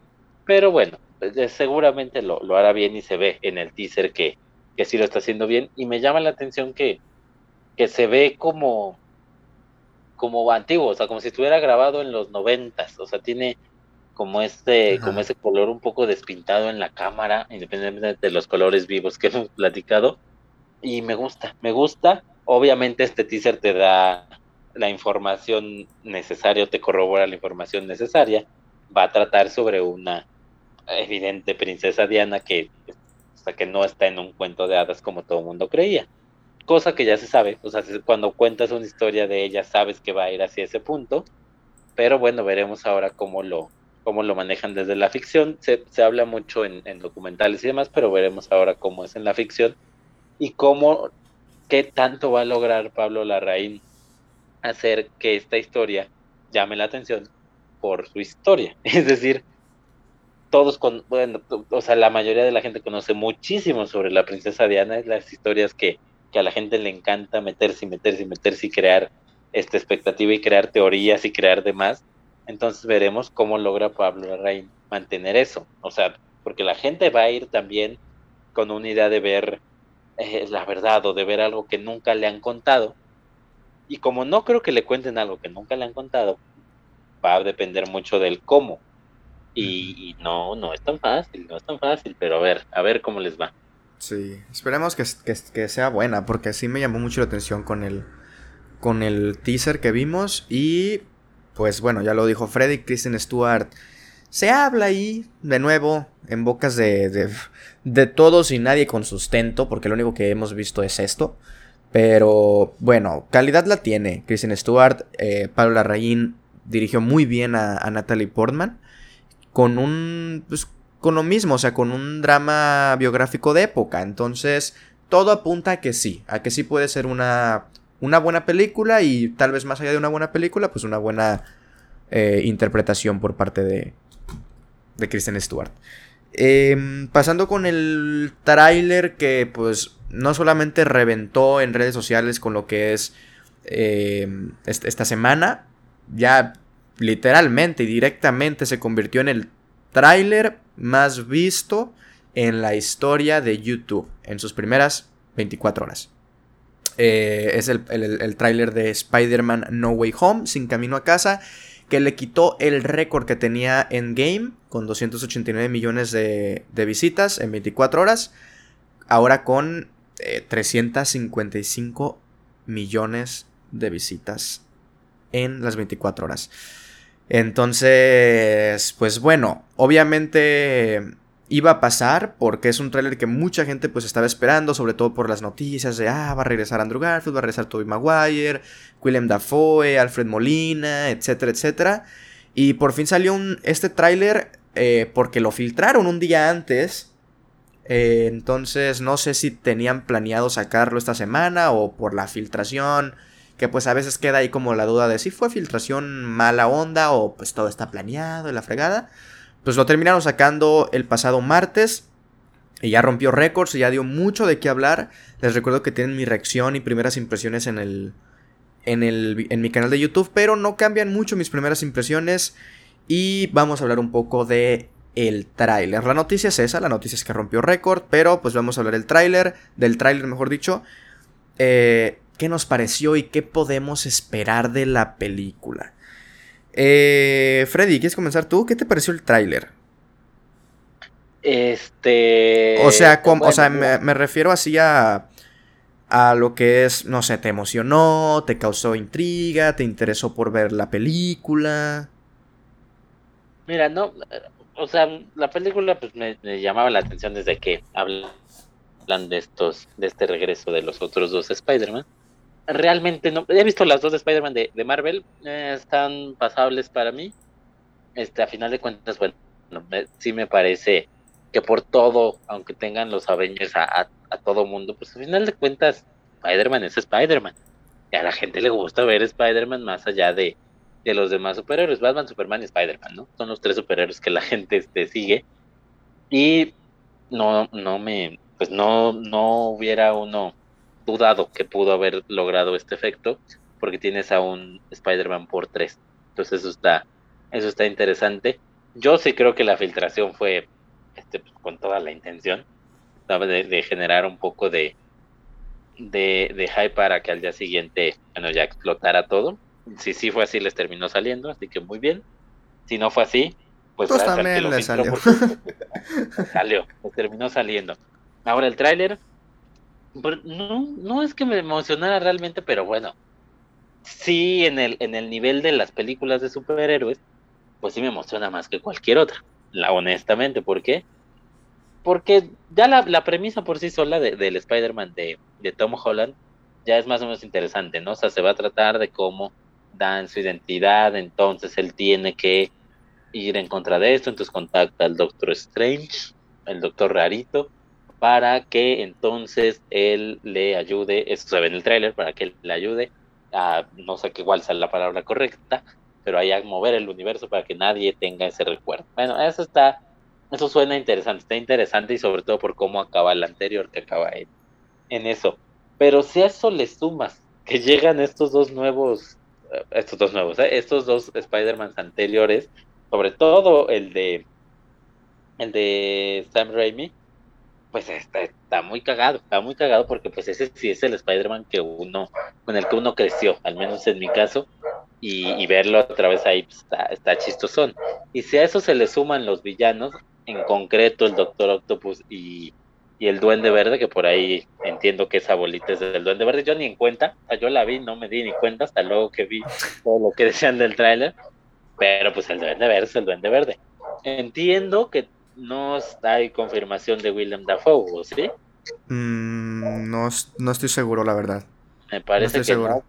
Pero bueno, pues, seguramente lo, lo hará bien y se ve en el teaser que, que sí lo está haciendo bien. Y me llama la atención que, que se ve como como antiguo, o sea, como si estuviera grabado en los noventas, o sea, tiene como este, como ese color un poco despintado en la cámara, independientemente de los colores vivos que hemos platicado, y me gusta, me gusta, obviamente este teaser te da la información necesaria, te corrobora la información necesaria, va a tratar sobre una, evidente princesa Diana que, que no está en un cuento de hadas como todo el mundo creía. Cosa que ya se sabe, o sea, cuando cuentas una historia de ella sabes que va a ir hacia ese punto, pero bueno, veremos ahora cómo lo, cómo lo manejan desde la ficción. Se, se habla mucho en, documentales y demás, pero veremos ahora cómo es en la ficción y cómo, qué tanto va a lograr Pablo Larraín hacer que esta historia llame la atención por su historia. Es decir, todos con, bueno, o sea, la mayoría de la gente conoce muchísimo sobre la princesa Diana, es las historias que, que a la gente le encanta meterse y meterse y meterse y crear esta expectativa y crear teorías y crear demás. Entonces veremos cómo logra Pablo Larraín mantener eso. O sea, porque la gente va a ir también con una idea de ver eh, la verdad o de ver algo que nunca le han contado. Y como no creo que le cuenten algo que nunca le han contado, va a depender mucho del cómo. Y, no, no es tan fácil, no es tan fácil, pero a ver, a ver cómo les va. Sí, esperemos que, que, sea buena, porque sí me llamó mucho la atención con el, con el teaser que vimos. Y pues bueno, ya lo dijo Freddy, Kristen Stewart. Se habla ahí, de nuevo, en bocas de, de, todos y nadie con sustento, porque lo único que hemos visto es esto. Pero bueno, calidad la tiene. Kristen Stewart, eh, Pablo Larraín dirigió muy bien a, Natalie Portman. Con un. Pues, con lo mismo, o sea, con un drama biográfico de época. Entonces, todo apunta a que sí, a que sí puede ser una, una buena película y tal vez más allá de una buena película, pues una buena eh, interpretación por parte de, de Kristen Stewart. Em, pasando con el tráiler que pues no solamente reventó en redes sociales con lo que es em, esta semana, ya literalmente y directamente se convirtió en el tráiler más visto en la historia de YouTube en sus primeras 24 horas. Eh, es el, el tráiler de Spider-Man No Way Home, Sin Camino a Casa, que le quitó el récord que tenía en Game con 289 millones de, visitas en 24 horas, ahora con 355 eh, millones de visitas en las 24 horas. Entonces, pues bueno, obviamente iba a pasar porque es un tráiler que mucha gente pues estaba esperando, sobre todo por las noticias de, ah, va a regresar Andrew Garfield, va a regresar Tobey Maguire, Willem Dafoe, Alfred Molina, etcétera, etcétera. Y por fin salió un, este tráiler eh, porque lo filtraron un día antes. Eh, entonces no sé si tenían planeado sacarlo esta semana o por la filtración. Que pues a veces queda ahí como la duda de si fue filtración mala onda o pues todo está planeado en la fregada. Pues lo terminaron sacando el pasado martes. Y ya rompió récords y ya dio mucho de qué hablar. Les recuerdo que tienen mi reacción y primeras impresiones en el, en, el, en mi canal de YouTube. Pero no cambian mucho mis primeras impresiones. Y vamos a hablar un poco de el tráiler. La noticia es esa, la noticia es que rompió récord. Pero pues vamos a hablar del tráiler. Del tráiler mejor dicho. Eh, ¿Qué nos pareció y qué podemos esperar de la película? Eh, Freddy, ¿quieres comenzar tú? ¿Qué te pareció el tráiler? Este. O sea, o sea me, refiero así a. A lo que es, no sé, ¿te emocionó? ¿Te causó intriga? ¿Te interesó por ver la película? Mira, no. O sea, la película pues me, llamaba la atención desde que hablan de estos. De este regreso de los otros dos Spider-Man realmente no. He visto las dos de Spider-Man de, de, Marvel, eh, están pasables para mí. Este, a final de cuentas, bueno, sí me parece que por todo, aunque tengan los Avengers a, a, todo mundo, pues a final de cuentas, Spider-Man es Spider-Man. Y a la gente le gusta ver Spider-Man más allá de, de los demás superhéroes. Batman, Superman y Spider-Man, ¿no? Son los tres superhéroes que la gente este, sigue. Y no, no me, pues no, no hubiera uno dudado que pudo haber logrado este efecto, porque tienes a un Spider-Man por tres. Entonces eso está, eso está interesante. Yo sí creo que la filtración fue este, pues, con toda la intención de, de, generar un poco de, de, de, hype para que al día siguiente bueno, ya explotara todo. Si sí fue así, les terminó saliendo, así que muy bien. Si no fue así, pues, pues también le salió. salió, terminó saliendo. Ahora el tráiler, no, no es que me emocionara realmente, pero bueno, sí en el, en el nivel de las películas de superhéroes, pues sí me emociona más que cualquier otra. la, honestamente, ¿por qué? Porque ya la, premisa por sí sola del Spider-Man de, de Tom Holland ya es más o menos interesante, ¿no? O sea, se va a tratar de cómo dan su identidad, entonces él tiene que ir en contra de esto, entonces contacta al Doctor Strange, el Doctor Rarito, para que entonces él le ayude, eso se ve en el tráiler, para que él le ayude a, no sé qué igual sea la palabra correcta, pero ahí a mover el universo para que nadie tenga ese recuerdo. Bueno, eso está, eso suena interesante, está interesante y sobre todo por cómo acaba el anterior que acaba en, en eso. Pero si a eso le sumas que llegan estos dos nuevos, eh, estos dos nuevos, ¿eh? estos dos Spider-Man anteriores, sobre todo el de el de Sam Raimi, pues está, muy cagado, está muy cagado porque pues ese sí es el Spider-Man que uno, con el que uno creció, al menos en mi caso, y, verlo otra vez ahí pues, está, está chistosón. Y si a eso se le suman los villanos, en concreto el Doctor Octopus y, y el Duende Verde, que por ahí entiendo que esa bolita es del Duende Verde, yo ni en cuenta, o sea, yo la vi, no me di ni cuenta hasta luego que vi todo lo que decían del tráiler, pero pues el Duende Verde es el Duende Verde. Entiendo que no hay confirmación de William Dafoe, ¿sí? Mm, no, no estoy seguro, la verdad. Me parece que seguro. no.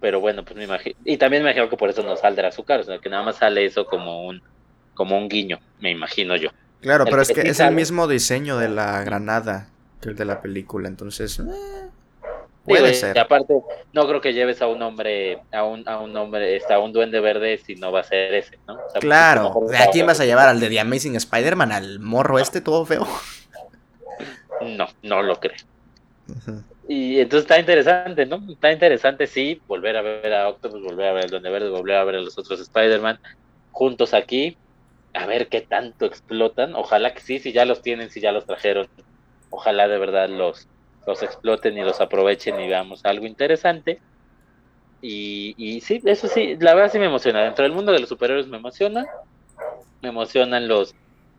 Pero bueno, pues me imagino. Y también me imagino que por eso no saldrá su cara, o sea, que nada más sale eso como un, como un guiño, me imagino yo. Claro, pero es que es el mismo diseño de la granada que el de la película, entonces. Eh, puede ser. Y aparte, no creo que lleves a un hombre, a un, a un hombre, este, a un duende verde si no va a ser ese, ¿no? claro. ¿A quién vas a llevar? ¿Al de The Amazing Spider-Man? ¿Al morro este todo feo? No, no lo creo. Y entonces está interesante, ¿no? Está interesante, sí, volver a ver a Octopus, volver a ver al Duende Verde, volver a ver a los otros Spider-Man juntos aquí, a ver qué tanto explotan. Ojalá que sí, si ya los tienen, si ya los trajeron, ojalá de verdad los, los exploten y los aprovechen y veamos algo interesante. Y, y sí, eso sí, la verdad sí me emociona. Dentro del mundo de los superhéroes me emociona. Me emocionan los,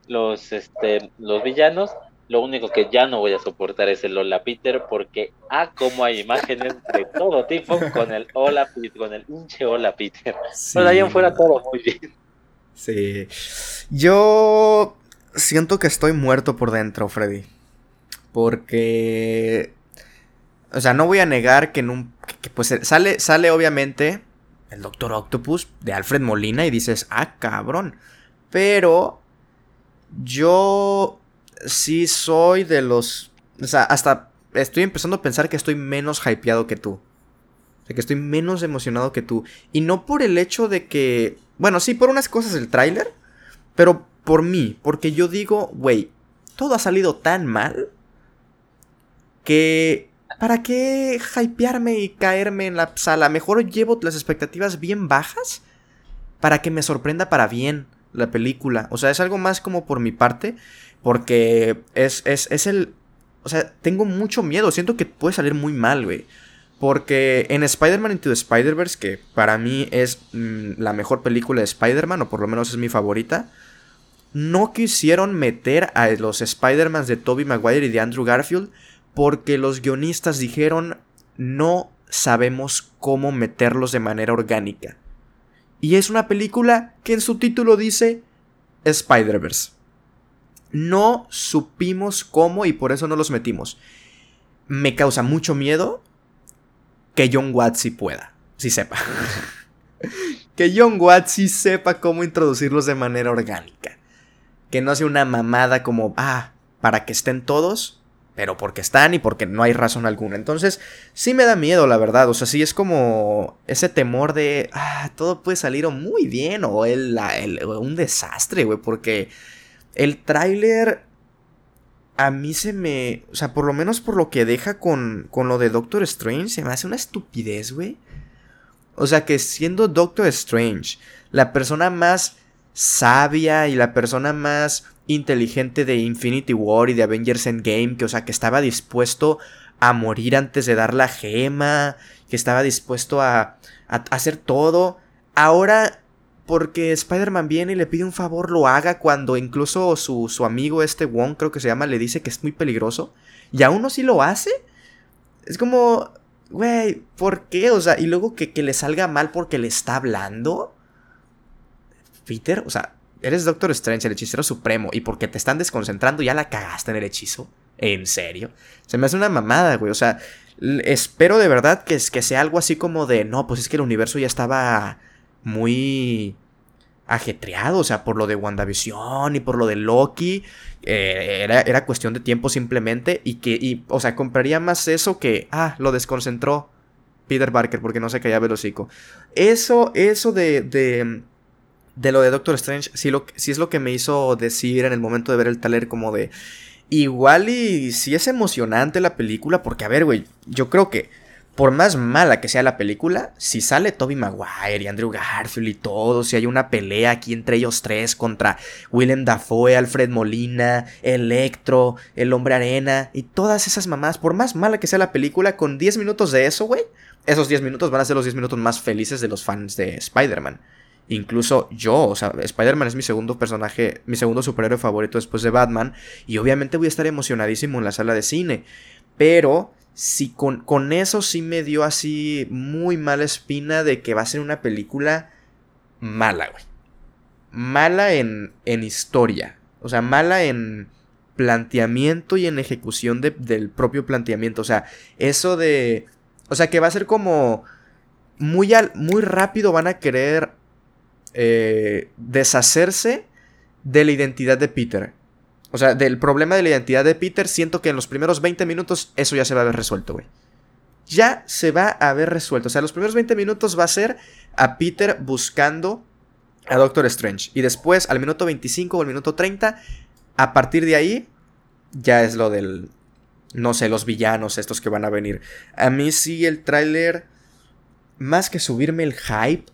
los, este, los villanos. Lo único que ya no voy a soportar es el Hola Peter porque ah como hay imágenes de todo tipo con el Hola con el hinche Hola Peter. Pero ahí en fuera todo muy bien. Sí. Yo siento que estoy muerto por dentro, Freddy. Porque... O sea, no voy a negar que en un... pues sale, sale obviamente el Doctor Octopus de Alfred Molina y dices, ah, cabrón. Pero yo sí soy de los... O sea, hasta estoy empezando a pensar que estoy menos hypeado que tú. O sea, que estoy menos emocionado que tú. Y no por el hecho de que bueno, sí, por unas cosas el tráiler, pero por mí, porque yo digo, güey, todo ha salido tan mal que ¿para qué hypearme y caerme en la sala? Mejor llevo las expectativas bien bajas para que me sorprenda para bien la película. O sea, es algo más como por mi parte, porque es, es, es el... O sea, tengo mucho miedo, siento que puede salir muy mal, güey. Porque en Spider-Man Into the Spider-Verse, que para mí es mm, la mejor película de Spider-Man, o por lo menos es mi favorita, no quisieron meter a los Spider-Man de Tobey Maguire y de Andrew Garfield porque los guionistas dijeron no sabemos cómo meterlos de manera orgánica. Y es una película que en su título dice Spider-Verse. No supimos cómo y por eso no los metimos. Me causa mucho miedo que John Watts pueda, sí sepa. que John Watts sepa cómo introducirlos de manera orgánica. Que no sea una mamada como, ah, para que estén todos, pero porque están y porque no hay razón alguna. Entonces, sí me da miedo, la verdad. O sea, sí es como ese temor de, ah, todo puede salir muy bien o el, un desastre, güey, porque el tráiler a mí se me. O sea, por lo menos por lo que deja con, con lo de Doctor Strange, se me hace una estupidez, güey. O sea, que siendo Doctor Strange, la persona más sabia y la persona más inteligente de Infinity War y de Avengers Endgame, que, o sea, que estaba dispuesto a morir antes de dar la gema, que estaba dispuesto a, hacer todo. Ahora porque Spider-Man viene y le pide un favor, lo haga cuando incluso su, su, amigo este Wong, creo que se llama, le dice que es muy peligroso. Y aún sí lo hace. Es como, güey, ¿por qué? O sea, y luego que, que, le salga mal porque le está hablando. Peter, o sea, eres Doctor Strange, el hechicero supremo, y porque te están desconcentrando ya la cagaste en el hechizo. ¿En serio? Se me hace una mamada, güey. O sea, espero de verdad que, que sea algo así como de, no, pues es que el universo ya estaba muy ajetreado, o sea, por lo de WandaVision y por lo de Loki, eh, era, era, cuestión de tiempo simplemente y que, y, o sea, compraría más eso que, ah, lo desconcentró Peter Parker porque no se callaba el. Eso, eso de, de lo de Doctor Strange, sí, lo, sí es lo que me hizo decir en el momento de ver el taler como de, igual y sí es emocionante la película, porque a ver, güey, yo creo que por más mala que sea la película, si sale Toby Maguire y Andrew Garfield y todo, si hay una pelea aquí entre ellos tres contra Willem Dafoe, Alfred Molina, Electro, El Hombre Arena y todas esas mamás, por más mala que sea la película, con 10 minutos de eso, güey, esos 10 minutos van a ser los 10 minutos más felices de los fans de Spider-Man. Incluso yo, o sea, Spider-Man es mi segundo personaje, mi segundo superhéroe favorito después de Batman, y obviamente voy a estar emocionadísimo en la sala de cine, pero sí, con, con eso sí me dio así muy mala espina de que va a ser una película mala, güey. Mala en, en historia. O sea, mala en planteamiento y en ejecución del propio planteamiento. O sea, eso de... O sea, que va a ser como... Muy, al, muy rápido van a querer eh, deshacerse de la identidad de Peter. O sea, del problema de la identidad de Peter, siento que en los primeros 20 minutos eso ya se va a haber resuelto, güey. Ya se va a haber resuelto. O sea, los primeros 20 minutos va a ser a Peter buscando a Doctor Strange. Y después, al minuto 25 o al minuto 30, a partir de ahí, ya es lo del... No sé, los villanos estos que van a venir. A mí sí el tráiler, más que subirme el hype,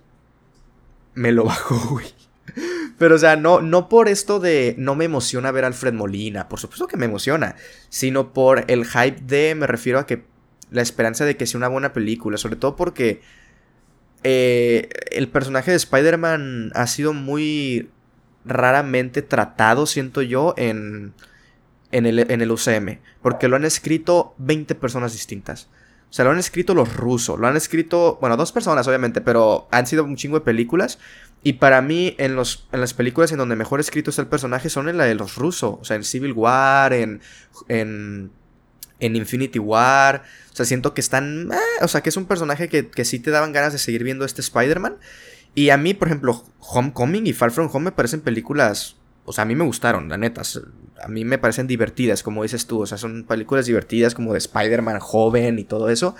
me lo bajó, güey. Pero, o sea, no, no por esto de no me emociona ver a Alfred Molina, por supuesto que me emociona, sino por el hype de, me refiero a que la esperanza de que sea una buena película, sobre todo porque eh, el personaje de Spider-Man ha sido muy raramente tratado, siento yo, en, en, el, en el UCM, porque lo han escrito 20 personas distintas. O sea, lo han escrito los rusos, lo han escrito, bueno, dos personas obviamente, pero han sido un chingo de películas. Y para mí, en, los, en las películas en donde mejor escrito está el personaje son en la de los rusos. O sea, en Civil War, en, en, en Infinity War. O sea, siento que están... Eh, o sea, que es un personaje que, que sí te daban ganas de seguir viendo este Spider-Man. Y a mí, por ejemplo, Homecoming y Far From Home me parecen películas o sea, a mí me gustaron, la neta. A mí me parecen divertidas, como dices tú. O sea, son películas divertidas como de Spider-Man joven y todo eso.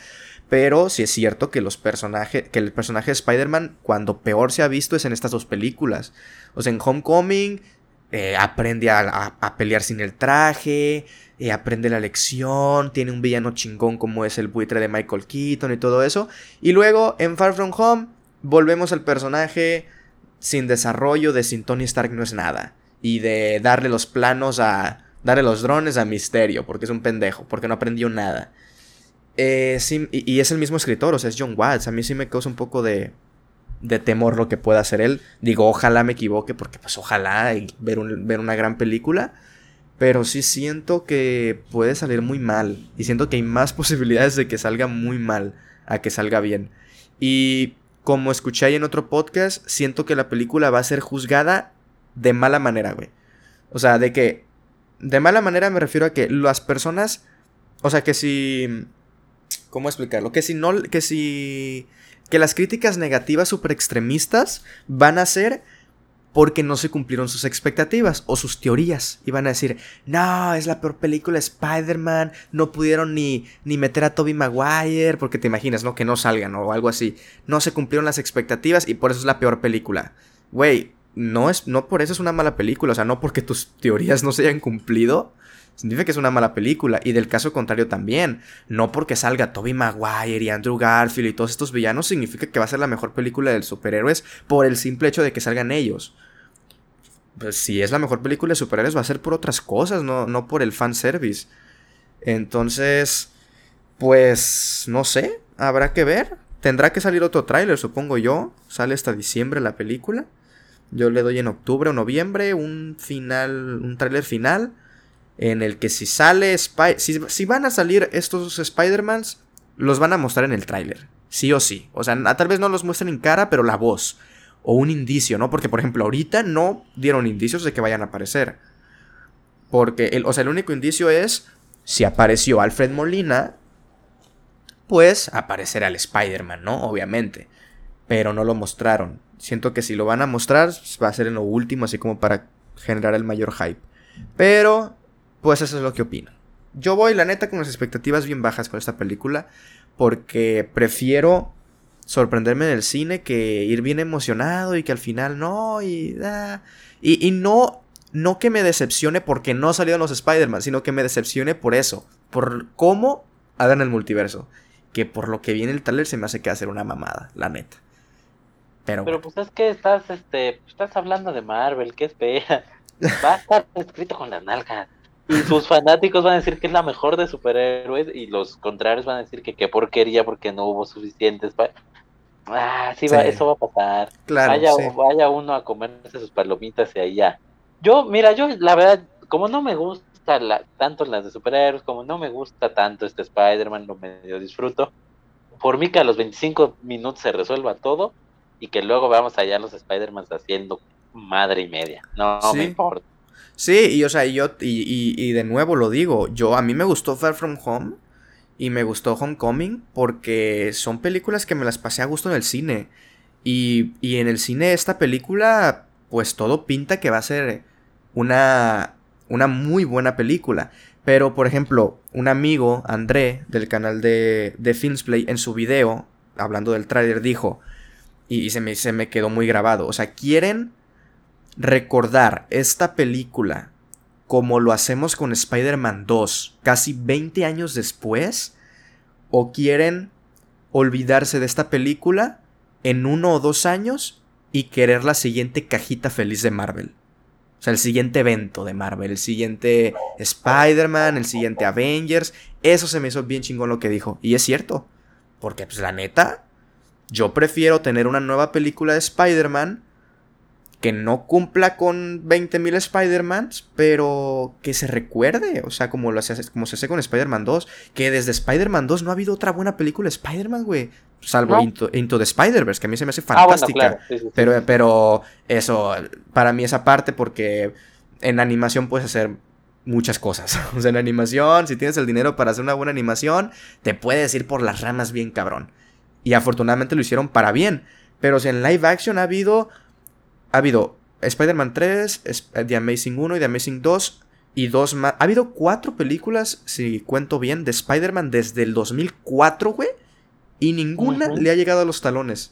Pero sí es cierto que los personajes. Que el personaje de Spider-Man, cuando peor se ha visto, es en estas dos películas. O sea, en Homecoming. Eh, aprende a, pelear sin el traje. Eh, aprende la lección. Tiene un villano chingón como es el buitre de Michael Keaton y todo eso. Y luego, en Far From Home. Volvemos al personaje sin desarrollo de sin Tony Stark no es nada y de darle los planos a. darle los drones a Misterio, porque es un pendejo, porque no aprendió nada. Eh, sí, y, es el mismo escritor, o sea, es John Watts. A mí sí me causa un poco de, de temor lo que pueda hacer él. Digo, ojalá me equivoque, porque pues ojalá ver, ver una gran película. Pero sí siento que puede salir muy mal. Y siento que hay más posibilidades de que salga muy mal a que salga bien. Y como escuché ahí en otro podcast, siento que la película va a ser juzgada de mala manera, güey. O sea, de que... De mala manera me refiero a que las personas... O sea, que si... ¿Cómo explicarlo? Que si no... Que si... Que las críticas negativas super extremistas van a ser porque no se cumplieron sus expectativas o sus teorías. Y van a decir, no, es la peor película de Spider-Man, no pudieron ni, ni meter a Toby Maguire, porque te imaginas, ¿no? Que no salgan o algo así. No se cumplieron las expectativas y por eso es la peor película. Güey, no, es, no por eso es una mala película, o sea, no porque tus teorías no se hayan cumplido, significa que es una mala película. Y del caso contrario también, no porque salga Toby Maguire y Andrew Garfield y todos estos villanos, significa que va a ser la mejor película de superhéroes por el simple hecho de que salgan ellos. Pues si es la mejor película de superhéroes va a ser por otras cosas, no, no por el fanservice. Entonces, pues, no sé, habrá que ver. Tendrá que salir otro tráiler, supongo yo. Sale hasta diciembre la película. Yo le doy en octubre o noviembre un final, un tráiler final en el que si sale si, si, van a salir estos Spider-Mans, los van a mostrar en el tráiler, sí o sí. O sea, tal vez no los muestren en cara, pero la voz o un indicio, ¿no? Porque, por ejemplo, ahorita no dieron indicios de que vayan a aparecer. Porque, el, o sea, el único indicio es si apareció Alfred Molina, pues aparecerá el Spider-Man, ¿no? Obviamente. Pero no lo mostraron. Siento que si lo van a mostrar, va a ser en lo último, así como para generar el mayor hype. Pero, pues eso es lo que opino. Yo voy, la neta, con las expectativas bien bajas con esta película. Porque prefiero sorprenderme en el cine que ir bien emocionado y que al final no, y, ah, y, y, no, no que me decepcione porque no salieron los Spider-Man, sino que me decepcione por eso, por cómo hagan el multiverso. Que por lo que viene el trailer se me hace que hacer una mamada, la neta. Pero, Pero pues es que estás, este, estás hablando de Marvel, ¿qué espera? Va a estar escrito con las nalgas. Y sus fanáticos van a decir que es la mejor de superhéroes y los contrarios van a decir que qué porquería porque no hubo suficientes. Ah, sí, Va, eso va a pasar. Claro, vaya, vaya uno a comerse sus palomitas y ahí ya. Yo, mira, yo la verdad, como no me gusta la, tanto las de superhéroes, como no me gusta tanto este Spider-Man, lo medio disfruto. Por mí que a los 25 minutos se resuelva todo y que luego vamos allá los Spider-Man haciendo madre y media. No, me importa. Sí, y o sea, yo, y, y, de nuevo lo digo, yo a mí me gustó Far From Home y me gustó Homecoming porque son películas que me las pasé a gusto en el cine. Y, y en el cine esta película, pues todo pinta que va a ser una, una muy buena película. Pero, por ejemplo, un amigo, André, del canal de, de Filmsplay, en su video, hablando del tráiler, dijo, y, se, me, se me quedó muy grabado, o sea, quieren recordar esta película como lo hacemos con Spider-Man 2, casi 20 años después, o quieren olvidarse de esta película en uno o dos años y querer la siguiente cajita feliz de Marvel. O sea, el siguiente evento de Marvel, el siguiente Spider-Man, el siguiente Avengers. Eso se me hizo bien chingón lo que dijo. Y es cierto. Porque, pues, la neta, yo prefiero tener una nueva película de Spider-Man que no cumpla con 20.000 Spider-Mans, pero que se recuerde, o sea, como, lo hace, como se hace con Spider-Man 2, que desde Spider-Man 2 no ha habido otra buena película de Spider-Man, güey, salvo Into, the Spider-Verse, que a mí se me hace fantástica, ah, Pero, pero eso, para mí esa parte, porque en animación puedes hacer muchas cosas, o sea, en animación, si tienes el dinero para hacer una buena animación, te puedes ir por las ramas bien cabrón, y afortunadamente lo hicieron para bien, pero si en live action ha habido ha habido Spider-Man 3, eh, The Amazing 1 y The Amazing 2 y dos más. Ha habido cuatro películas, si cuento bien, de Spider-Man desde el 2004, güey. Y ninguna le ha llegado a los talones.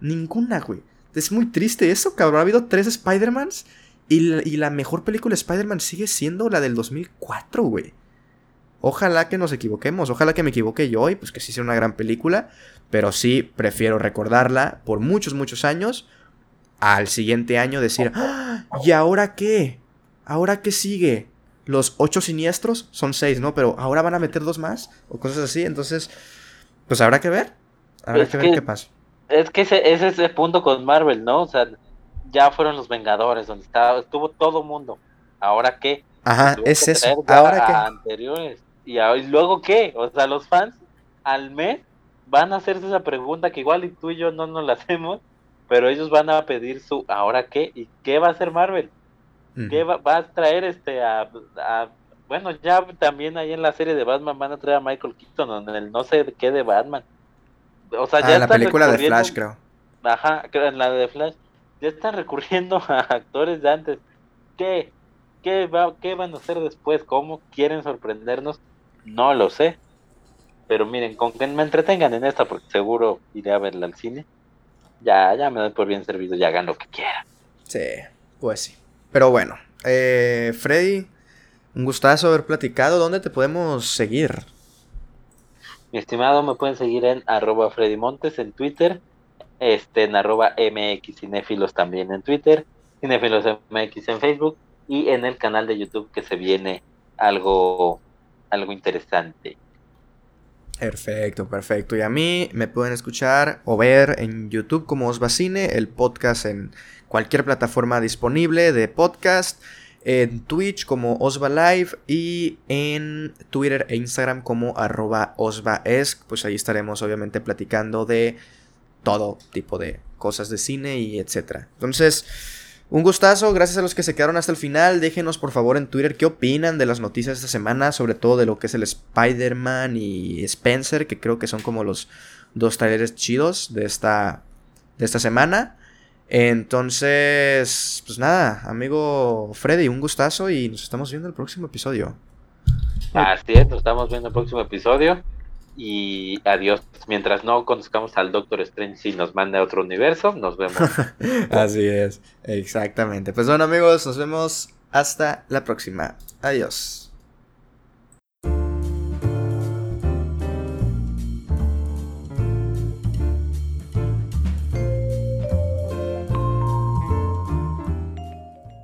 Ninguna, güey. Es muy triste eso, cabrón. Ha habido tres Spider-Mans y, la, y la mejor película de Spider-Man sigue siendo la del 2004, güey. Ojalá que nos equivoquemos, ojalá que me equivoque yo y pues que sí sea una gran película, pero sí prefiero recordarla por muchos, muchos años al siguiente año decir, ¡Ah! ¿y ahora qué? ¿Ahora qué sigue? Los ocho siniestros son seis, ¿no? Pero ahora van a meter dos más o cosas así. Entonces, pues habrá que ver. Habrá que, ver qué pasa. Es que ese, ese es el punto con Marvel, ¿no? O sea, ya fueron los Vengadores, donde estaba, estuvo todo mundo. ¿Ahora qué? Ajá, es eso. ¿Ahora qué? Anteriores. ¿Y, ¿Y luego qué? O sea, los fans al mes van a hacerse esa pregunta que igual y tú y yo no nos la hacemos pero ellos van a pedir su ¿ahora qué? ¿Y qué va a hacer Marvel? ¿Qué va, a traer este a, bueno, ya también ahí en la serie de Batman van a traer a Michael Keaton en el no sé qué de Batman. O sea, ah, ya en la película de Flash, creo. Ajá, en la de Flash. Ya están recurriendo a actores de antes. ¿Qué? ¿Qué, va, ¿Qué van a hacer después? ¿Cómo quieren sorprendernos? No lo sé. Pero miren, con que me entretengan en esta, porque seguro iré a verla al cine ya, ya me doy por bien servido, ya hagan lo que quieran. Sí, pues sí. Pero bueno, eh, Freddy, un gustazo haber platicado. ¿Dónde te podemos seguir? Mi estimado, me pueden seguir en arroba Freddy Montes en Twitter, este, en arroba MX Cinéfilos también en Twitter, Cinéfilos MX en Facebook y en el canal de YouTube que se viene algo, algo interesante. Perfecto, perfecto. Y a mí me pueden escuchar o ver en YouTube como Osvacine, el podcast en cualquier plataforma disponible de podcast, en Twitch como Osva Live y en Twitter e Instagram como arroba Osvaesc. Pues ahí estaremos obviamente platicando de todo tipo de cosas de cine y etcétera. Entonces, un gustazo, gracias a los que se quedaron hasta el final. Déjenos por favor en Twitter qué opinan de las noticias de esta semana, sobre todo de lo que es el Spider-Man y Spencer, que creo que son como los dos trailers chidos de esta, de esta semana. Entonces, pues nada, amigo Freddy, un gustazo y nos estamos viendo en el próximo episodio. Así es, nos estamos viendo en el próximo episodio. Y adiós. Mientras no conozcamos al Doctor Strange si nos manda a otro universo, nos vemos. Así es, exactamente. Pues bueno amigos, nos vemos hasta la próxima. Adiós.